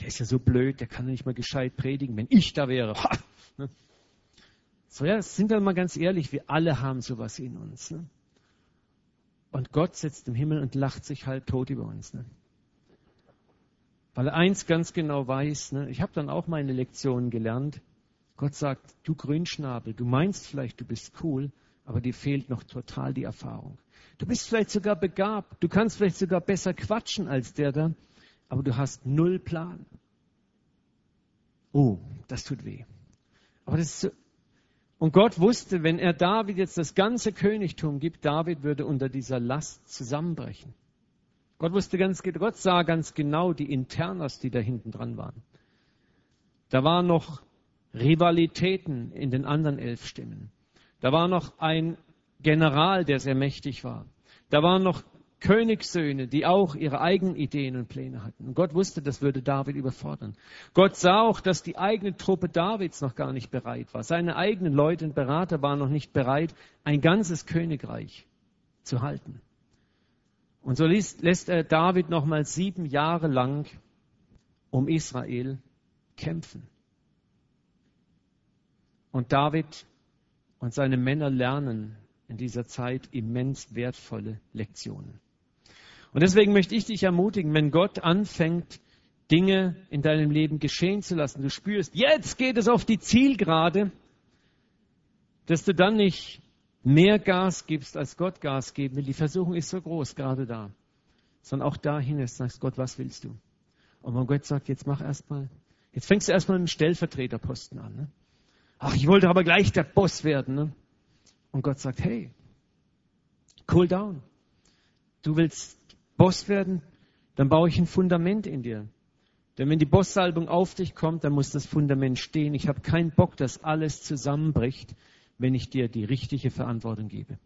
der ist ja so blöd, der kann ja nicht mal gescheit predigen. Wenn ich da wäre, ha, ne. So ja, sind wir mal ganz ehrlich, wir alle haben sowas in uns. Ne? Und Gott sitzt im Himmel und lacht sich halb tot über uns. Ne? Weil er eins ganz genau weiß, ne, ich habe dann auch meine Lektionen gelernt. Gott sagt, du Grünschnabel, du meinst vielleicht, du bist cool, aber dir fehlt noch total die Erfahrung. Du bist vielleicht sogar begabt, du kannst vielleicht sogar besser quatschen als der da, aber du hast null Plan. Oh, das tut weh. Aber das ist so, und Gott wusste, wenn er David jetzt das ganze Königtum gibt, David würde unter dieser Last zusammenbrechen. Gott wusste ganz, Gott sah ganz genau die Internas, die da hinten dran waren. Da waren noch Rivalitäten in den anderen elf Stimmen. Da war noch ein General, der sehr mächtig war. Da waren noch Königssöhne, die auch ihre eigenen Ideen und Pläne hatten. Und Gott wusste, das würde David überfordern. Gott sah auch, dass die eigene Truppe Davids noch gar nicht bereit war. Seine eigenen Leute und Berater waren noch nicht bereit, ein ganzes Königreich zu halten. Und so lässt, lässt er David nochmal sieben Jahre lang um Israel kämpfen. Und David und seine Männer lernen in dieser Zeit immens wertvolle Lektionen. Und deswegen möchte ich dich ermutigen, wenn Gott anfängt, Dinge in deinem Leben geschehen zu lassen, du spürst, jetzt geht es auf die Zielgerade, dass du dann nicht mehr Gas gibst, als Gott Gas geben will. Die Versuchung ist so groß, gerade da. Sondern auch dahin ist, sagst Gott, was willst du? Und wenn Gott sagt, jetzt mach erstmal, jetzt fängst du erstmal dem Stellvertreterposten an. Ne? Ach, ich wollte aber gleich der Boss werden. Ne? Und Gott sagt, hey, cool down. Du willst Boss werden, dann baue ich ein Fundament in dir. Denn wenn die Bosssalbung auf dich kommt, dann muss das Fundament stehen. Ich habe keinen Bock, dass alles zusammenbricht, wenn ich dir die richtige Verantwortung gebe.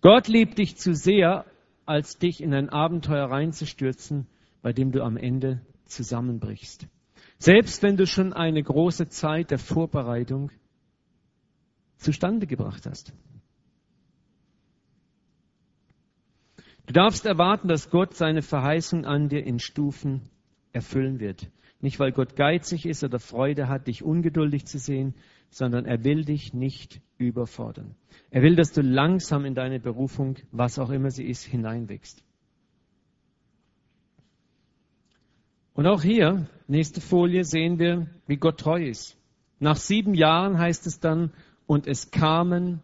Gott liebt dich zu sehr, als dich in ein Abenteuer reinzustürzen, bei dem du am Ende zusammenbrichst. Selbst wenn du schon eine große Zeit der Vorbereitung zustande gebracht hast. Du darfst erwarten, dass Gott seine Verheißung an dir in Stufen erfüllen wird. Nicht, weil Gott geizig ist oder Freude hat, dich ungeduldig zu sehen, sondern er will dich nicht überfordern. Er will, dass du langsam in deine Berufung, was auch immer sie ist, hineinwächst. Und auch hier, nächste Folie, sehen wir, wie Gott treu ist. Nach sieben Jahren heißt es dann, und es kamen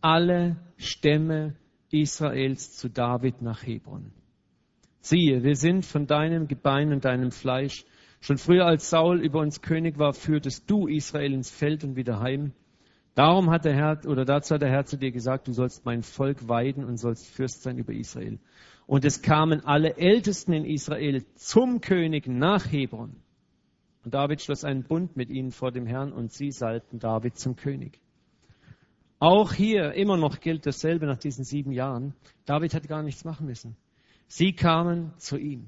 alle Stämme Israels zu David nach Hebron. Siehe, wir sind von deinem Gebein und deinem Fleisch. Schon früher als Saul über uns König war, führtest du Israel ins Feld und wieder heim. Darum hat der Herr, oder dazu hat der Herr zu dir gesagt, du sollst mein Volk weiden und sollst Fürst sein über Israel. Und es kamen alle Ältesten in Israel zum König nach Hebron. Und David schloss einen Bund mit ihnen vor dem Herrn und sie salbten David zum König. Auch hier immer noch gilt dasselbe nach diesen sieben Jahren. David hat gar nichts machen müssen. Sie kamen zu ihm.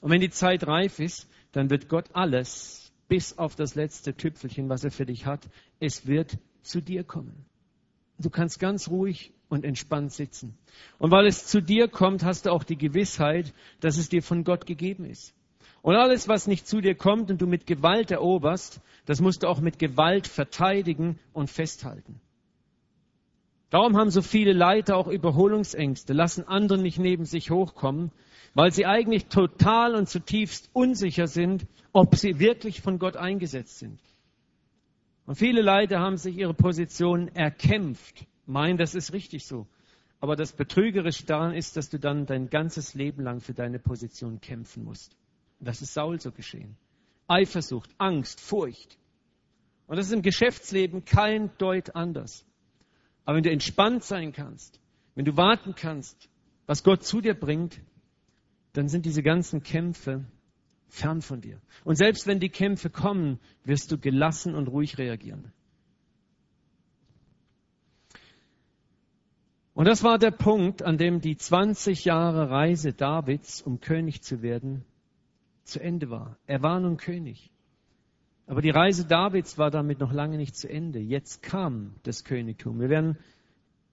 Und wenn die Zeit reif ist, dann wird Gott alles, bis auf das letzte Tüpfelchen, was er für dich hat, es wird zu dir kommen. Du kannst ganz ruhig und entspannt sitzen. Und weil es zu dir kommt, hast du auch die Gewissheit, dass es dir von Gott gegeben ist. Und alles, was nicht zu dir kommt und du mit Gewalt eroberst, das musst du auch mit Gewalt verteidigen und festhalten. Darum haben so viele Leiter auch Überholungsängste, lassen andere nicht neben sich hochkommen, weil sie eigentlich total und zutiefst unsicher sind, ob sie wirklich von Gott eingesetzt sind. Und viele Leiter haben sich ihre Position erkämpft, meinen, das ist richtig so. Aber das Betrügerische daran ist, dass du dann dein ganzes Leben lang für deine Position kämpfen musst. Das ist Saul so geschehen. Eifersucht, Angst, Furcht. Und das ist im Geschäftsleben kein Deut anders. Aber wenn du entspannt sein kannst, wenn du warten kannst, was Gott zu dir bringt, dann sind diese ganzen Kämpfe fern von dir. Und selbst wenn die Kämpfe kommen, wirst du gelassen und ruhig reagieren. Und das war der Punkt, an dem die 20 Jahre Reise Davids, um König zu werden, zu Ende war. Er war nun König. Aber die Reise Davids war damit noch lange nicht zu Ende. Jetzt kam das Königtum. Wir werden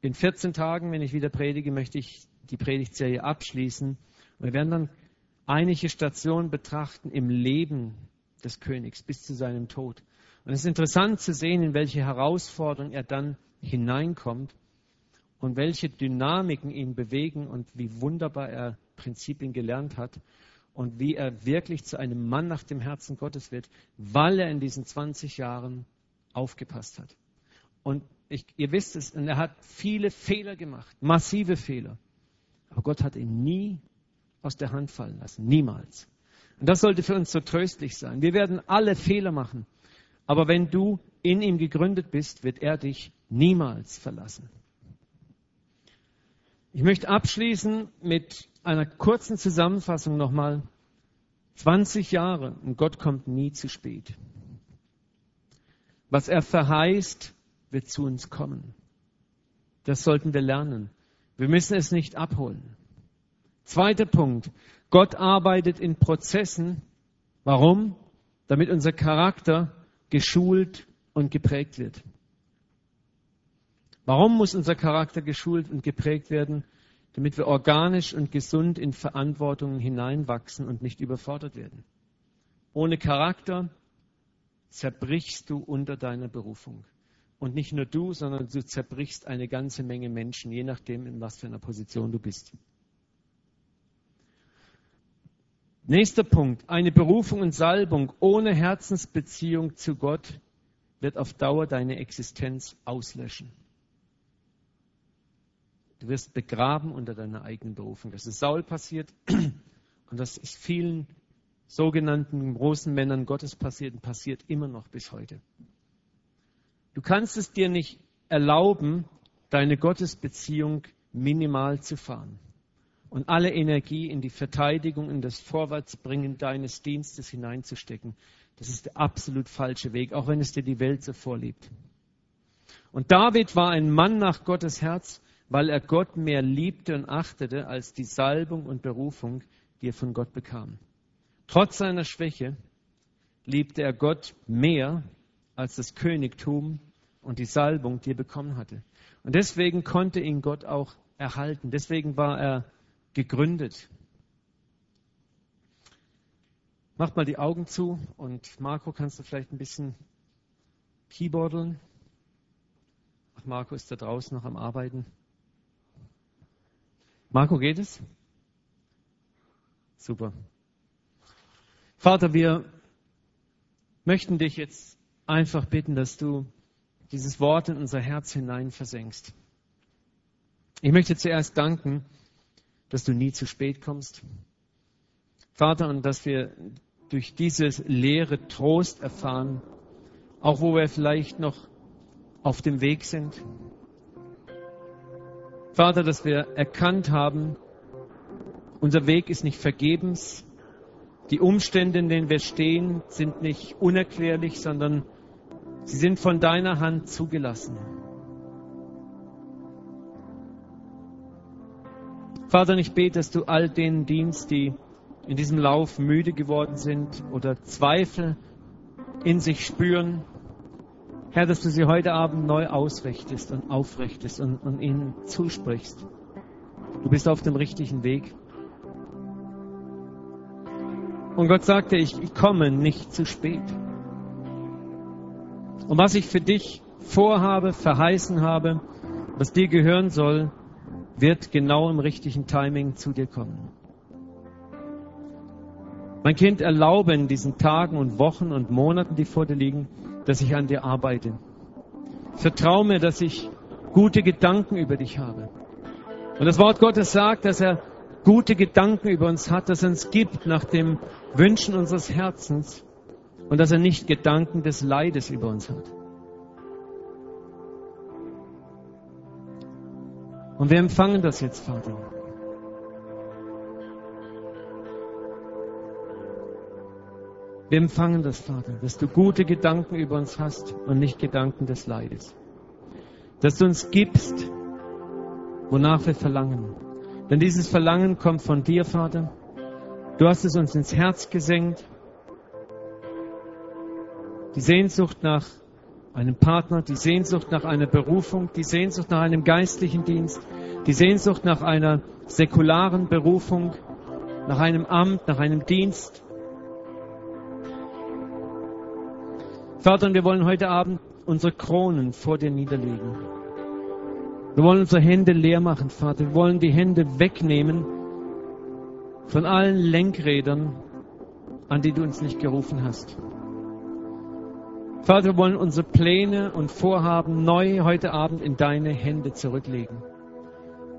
in 14 Tagen, wenn ich wieder predige, möchte ich die Predigtserie abschließen. Wir werden dann einige Stationen betrachten im Leben des Königs bis zu seinem Tod. Und es ist interessant zu sehen, in welche Herausforderung er dann hineinkommt und welche Dynamiken ihn bewegen und wie wunderbar er Prinzipien gelernt hat und wie er wirklich zu einem Mann nach dem Herzen Gottes wird, weil er in diesen 20 Jahren aufgepasst hat. Und ich, ihr wisst es, und er hat viele Fehler gemacht, massive Fehler. Aber Gott hat ihn nie aus der Hand fallen lassen, niemals. Und das sollte für uns so tröstlich sein. Wir werden alle Fehler machen, aber wenn du in ihm gegründet bist, wird er dich niemals verlassen. Ich möchte abschließen mit einer kurzen Zusammenfassung nochmal. 20 Jahre und Gott kommt nie zu spät. Was er verheißt, wird zu uns kommen. Das sollten wir lernen. Wir müssen es nicht abholen. Zweiter Punkt. Gott arbeitet in Prozessen. Warum? Damit unser Charakter geschult und geprägt wird. Warum muss unser Charakter geschult und geprägt werden? damit wir organisch und gesund in Verantwortungen hineinwachsen und nicht überfordert werden. Ohne Charakter zerbrichst du unter deiner Berufung. Und nicht nur du, sondern du zerbrichst eine ganze Menge Menschen, je nachdem, in was für einer Position du bist. Nächster Punkt. Eine Berufung und Salbung ohne Herzensbeziehung zu Gott wird auf Dauer deine Existenz auslöschen. Du wirst begraben unter deiner eigenen Berufung. Das ist Saul passiert [clears throat] und das ist vielen sogenannten großen Männern Gottes passiert und passiert immer noch bis heute. Du kannst es dir nicht erlauben, deine Gottesbeziehung minimal zu fahren und alle Energie in die Verteidigung, in das Vorwärtsbringen deines Dienstes hineinzustecken. Das ist der absolut falsche Weg, auch wenn es dir die Welt so vorlebt. Und David war ein Mann nach Gottes Herz, weil er Gott mehr liebte und achtete als die Salbung und Berufung, die er von Gott bekam. Trotz seiner Schwäche liebte er Gott mehr als das Königtum und die Salbung, die er bekommen hatte. Und deswegen konnte ihn Gott auch erhalten. Deswegen war er gegründet. Mach mal die Augen zu und Marco, kannst du vielleicht ein bisschen keyboardeln? Ach, Marco ist da draußen noch am Arbeiten. Marco, geht es? Super. Vater, wir möchten dich jetzt einfach bitten, dass du dieses Wort in unser Herz hinein versenkst. Ich möchte zuerst danken, dass du nie zu spät kommst. Vater, und dass wir durch dieses Lehre Trost erfahren, auch wo wir vielleicht noch auf dem Weg sind. Vater, dass wir erkannt haben, unser Weg ist nicht vergebens, die Umstände, in denen wir stehen, sind nicht unerklärlich, sondern sie sind von deiner Hand zugelassen. Vater, ich bete, dass du all denen dienst, die in diesem Lauf müde geworden sind oder Zweifel in sich spüren. Herr, dass du sie heute Abend neu ausrichtest und aufrichtest und, und ihnen zusprichst. Du bist auf dem richtigen Weg. Und Gott sagte, ich komme nicht zu spät. Und was ich für dich vorhabe, verheißen habe, was dir gehören soll, wird genau im richtigen Timing zu dir kommen. Mein Kind, erlaube in diesen Tagen und Wochen und Monaten, die vor dir liegen, dass ich an dir arbeite. Vertrau mir, dass ich gute Gedanken über dich habe. Und das Wort Gottes sagt, dass er gute Gedanken über uns hat, dass er uns gibt nach dem Wünschen unseres Herzens und dass er nicht Gedanken des Leides über uns hat. Und wir empfangen das jetzt, Vater. Wir empfangen das, Vater, dass du gute Gedanken über uns hast und nicht Gedanken des Leides. Dass du uns gibst, wonach wir verlangen. Denn dieses Verlangen kommt von dir, Vater. Du hast es uns ins Herz gesenkt. Die Sehnsucht nach einem Partner, die Sehnsucht nach einer Berufung, die Sehnsucht nach einem geistlichen Dienst, die Sehnsucht nach einer säkularen Berufung, nach einem Amt, nach einem Dienst. Vater, wir wollen heute Abend unsere Kronen vor dir niederlegen. Wir wollen unsere Hände leer machen, Vater. Wir wollen die Hände wegnehmen von allen Lenkrädern, an die du uns nicht gerufen hast. Vater, wir wollen unsere Pläne und Vorhaben neu heute Abend in deine Hände zurücklegen.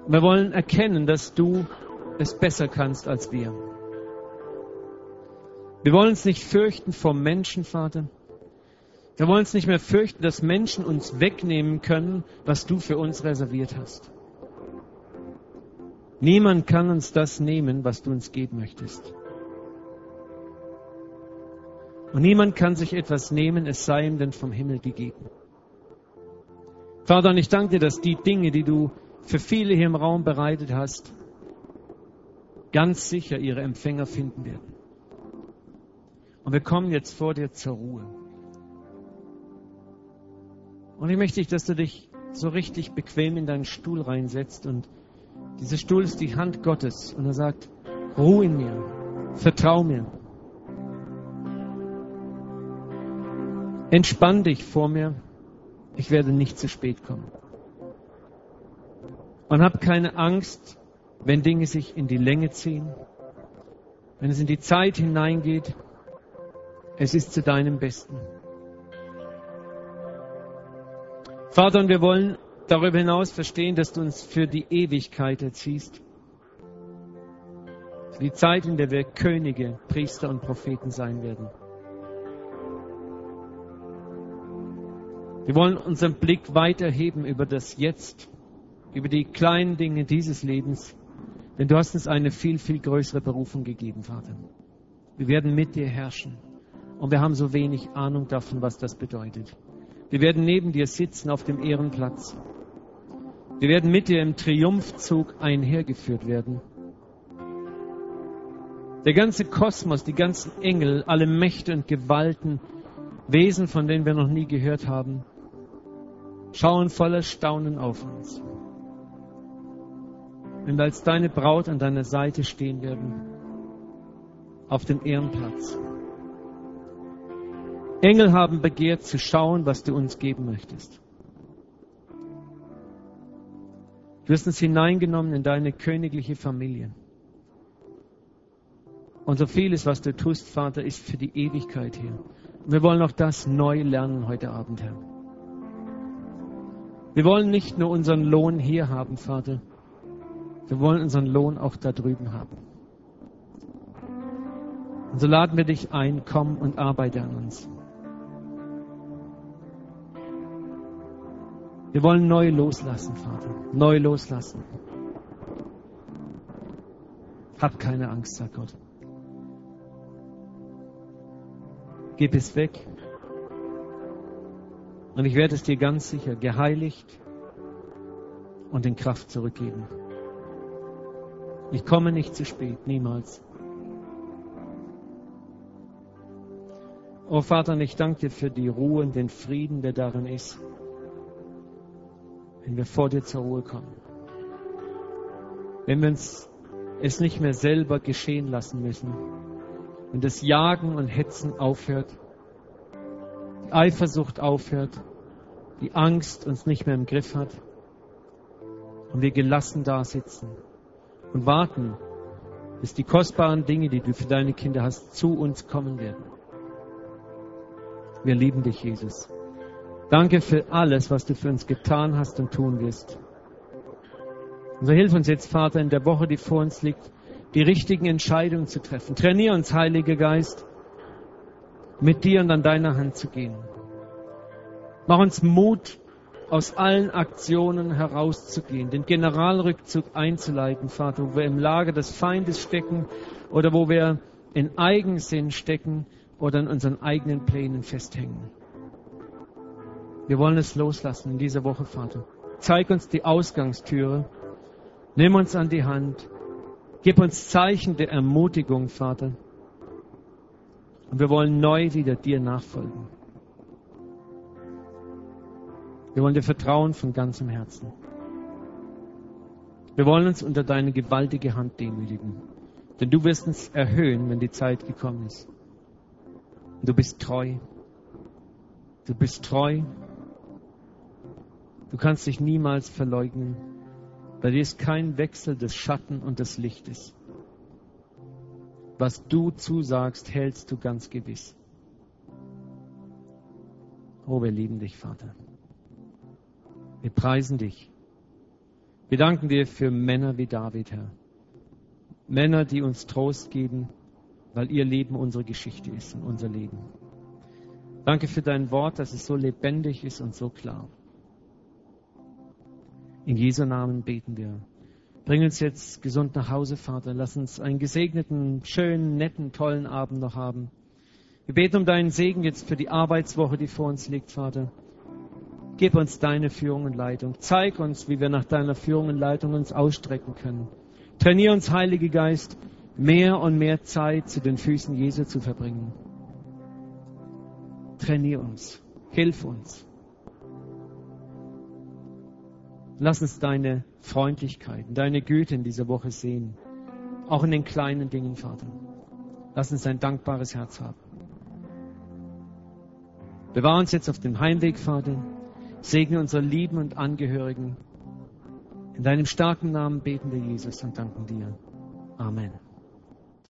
Wir wollen erkennen, dass du es besser kannst als wir. Wir wollen uns nicht fürchten vor Menschen, Vater. Wir wollen uns nicht mehr fürchten, dass Menschen uns wegnehmen können, was du für uns reserviert hast. Niemand kann uns das nehmen, was du uns geben möchtest. Und niemand kann sich etwas nehmen, es sei ihm denn vom Himmel gegeben. Vater, und ich danke dir, dass die Dinge, die du für viele hier im Raum bereitet hast, ganz sicher ihre Empfänger finden werden. Und wir kommen jetzt vor dir zur Ruhe. Und ich möchte, dass du dich so richtig bequem in deinen Stuhl reinsetzt und Dieser Stuhl ist die Hand Gottes und er sagt, ruh in mir, vertrau mir. Entspann dich vor mir, ich werde nicht zu spät kommen. Und hab keine Angst, wenn Dinge sich in die Länge ziehen, wenn es in die Zeit hineingeht. Es ist zu deinem Besten. Vater, und wir wollen darüber hinaus verstehen, dass du uns für die Ewigkeit erziehst. Für die Zeit, in der wir Könige, Priester und Propheten sein werden. Wir wollen unseren Blick weiterheben über das Jetzt, über die kleinen Dinge dieses Lebens, denn du hast uns eine viel, viel größere Berufung gegeben, Vater. Wir werden mit dir herrschen und wir haben so wenig Ahnung davon, was das bedeutet. Wir werden neben dir sitzen auf dem Ehrenplatz. Wir werden mit dir im Triumphzug einhergeführt werden. Der ganze Kosmos, die ganzen Engel, alle Mächte und Gewalten, Wesen, von denen wir noch nie gehört haben, schauen voller Staunen auf uns. Wenn wir als deine Braut an deiner Seite stehen werden, auf dem Ehrenplatz. Engel haben begehrt zu schauen, was du uns geben möchtest. Du hast uns hineingenommen in deine königliche Familie. Und so vieles, was du tust, Vater, ist für die Ewigkeit hier. Wir wollen auch das neu lernen heute Abend, Herr. Wir wollen nicht nur unseren Lohn hier haben, Vater. Wir wollen unseren Lohn auch da drüben haben. Und so laden wir dich ein, komm und arbeite an uns. Wir wollen neu loslassen, Vater. Neu loslassen. Hab keine Angst, sagt Gott. Gib es weg. Und ich werde es dir ganz sicher geheiligt und in Kraft zurückgeben. Ich komme nicht zu spät, niemals. Oh Vater, ich danke dir für die Ruhe und den Frieden, der darin ist, wenn wir vor dir zur Ruhe kommen. Wenn wir uns es nicht mehr selber geschehen lassen müssen. Wenn das Jagen und Hetzen aufhört, Eifersucht aufhört, die Angst uns nicht mehr im Griff hat und wir gelassen da sitzen und warten, bis die kostbaren Dinge, die du für deine Kinder hast, zu uns kommen werden. Wir lieben dich, Jesus. Danke für alles, was du für uns getan hast und tun wirst. Und so hilf uns jetzt, Vater, in der Woche, die vor uns liegt, die richtigen Entscheidungen zu treffen. Trainier uns, Heiliger Geist, mit dir und an deiner Hand zu gehen. Mach uns Mut, aus allen Aktionen herauszugehen, den Generalrückzug einzuleiten, Vater, wo wir im Lager des Feindes stecken oder wo wir in Eigensinn stecken oder in unseren eigenen Plänen festhängen. Wir wollen es loslassen in dieser Woche, Vater. Zeig uns die Ausgangstüre. Nimm uns an die Hand. Gib uns Zeichen der Ermutigung, Vater. Und wir wollen neu wieder dir nachfolgen. Wir wollen dir vertrauen von ganzem Herzen. Wir wollen uns unter deine gewaltige Hand demütigen. Denn du wirst uns erhöhen, wenn die Zeit gekommen ist. Du bist treu. Du bist treu. Du kannst dich niemals verleugnen. Bei dir ist kein Wechsel des Schatten und des Lichtes. Was du zusagst, hältst du ganz gewiss. Oh, wir lieben dich, Vater. Wir preisen dich. Wir danken dir für Männer wie David, Herr. Männer, die uns Trost geben, weil ihr Leben unsere Geschichte ist und unser Leben. Danke für dein Wort, dass es so lebendig ist und so klar. In Jesu Namen beten wir. Bring uns jetzt gesund nach Hause, Vater. Lass uns einen gesegneten, schönen, netten, tollen Abend noch haben. Wir beten um deinen Segen jetzt für die Arbeitswoche, die vor uns liegt, Vater. Gib uns deine Führung und Leitung. Zeig uns, wie wir nach deiner Führung und Leitung uns ausstrecken können. Trainier uns, Heilige Geist, mehr und mehr Zeit zu den Füßen Jesu zu verbringen. Trainier uns. Hilf uns. Lass uns deine Freundlichkeit, deine Güte in dieser Woche sehen. Auch in den kleinen Dingen, Vater. Lass uns ein dankbares Herz haben. Bewahr uns jetzt auf dem Heimweg, Vater. Segne unsere Lieben und Angehörigen. In deinem starken Namen beten wir, Jesus, und danken dir. Amen.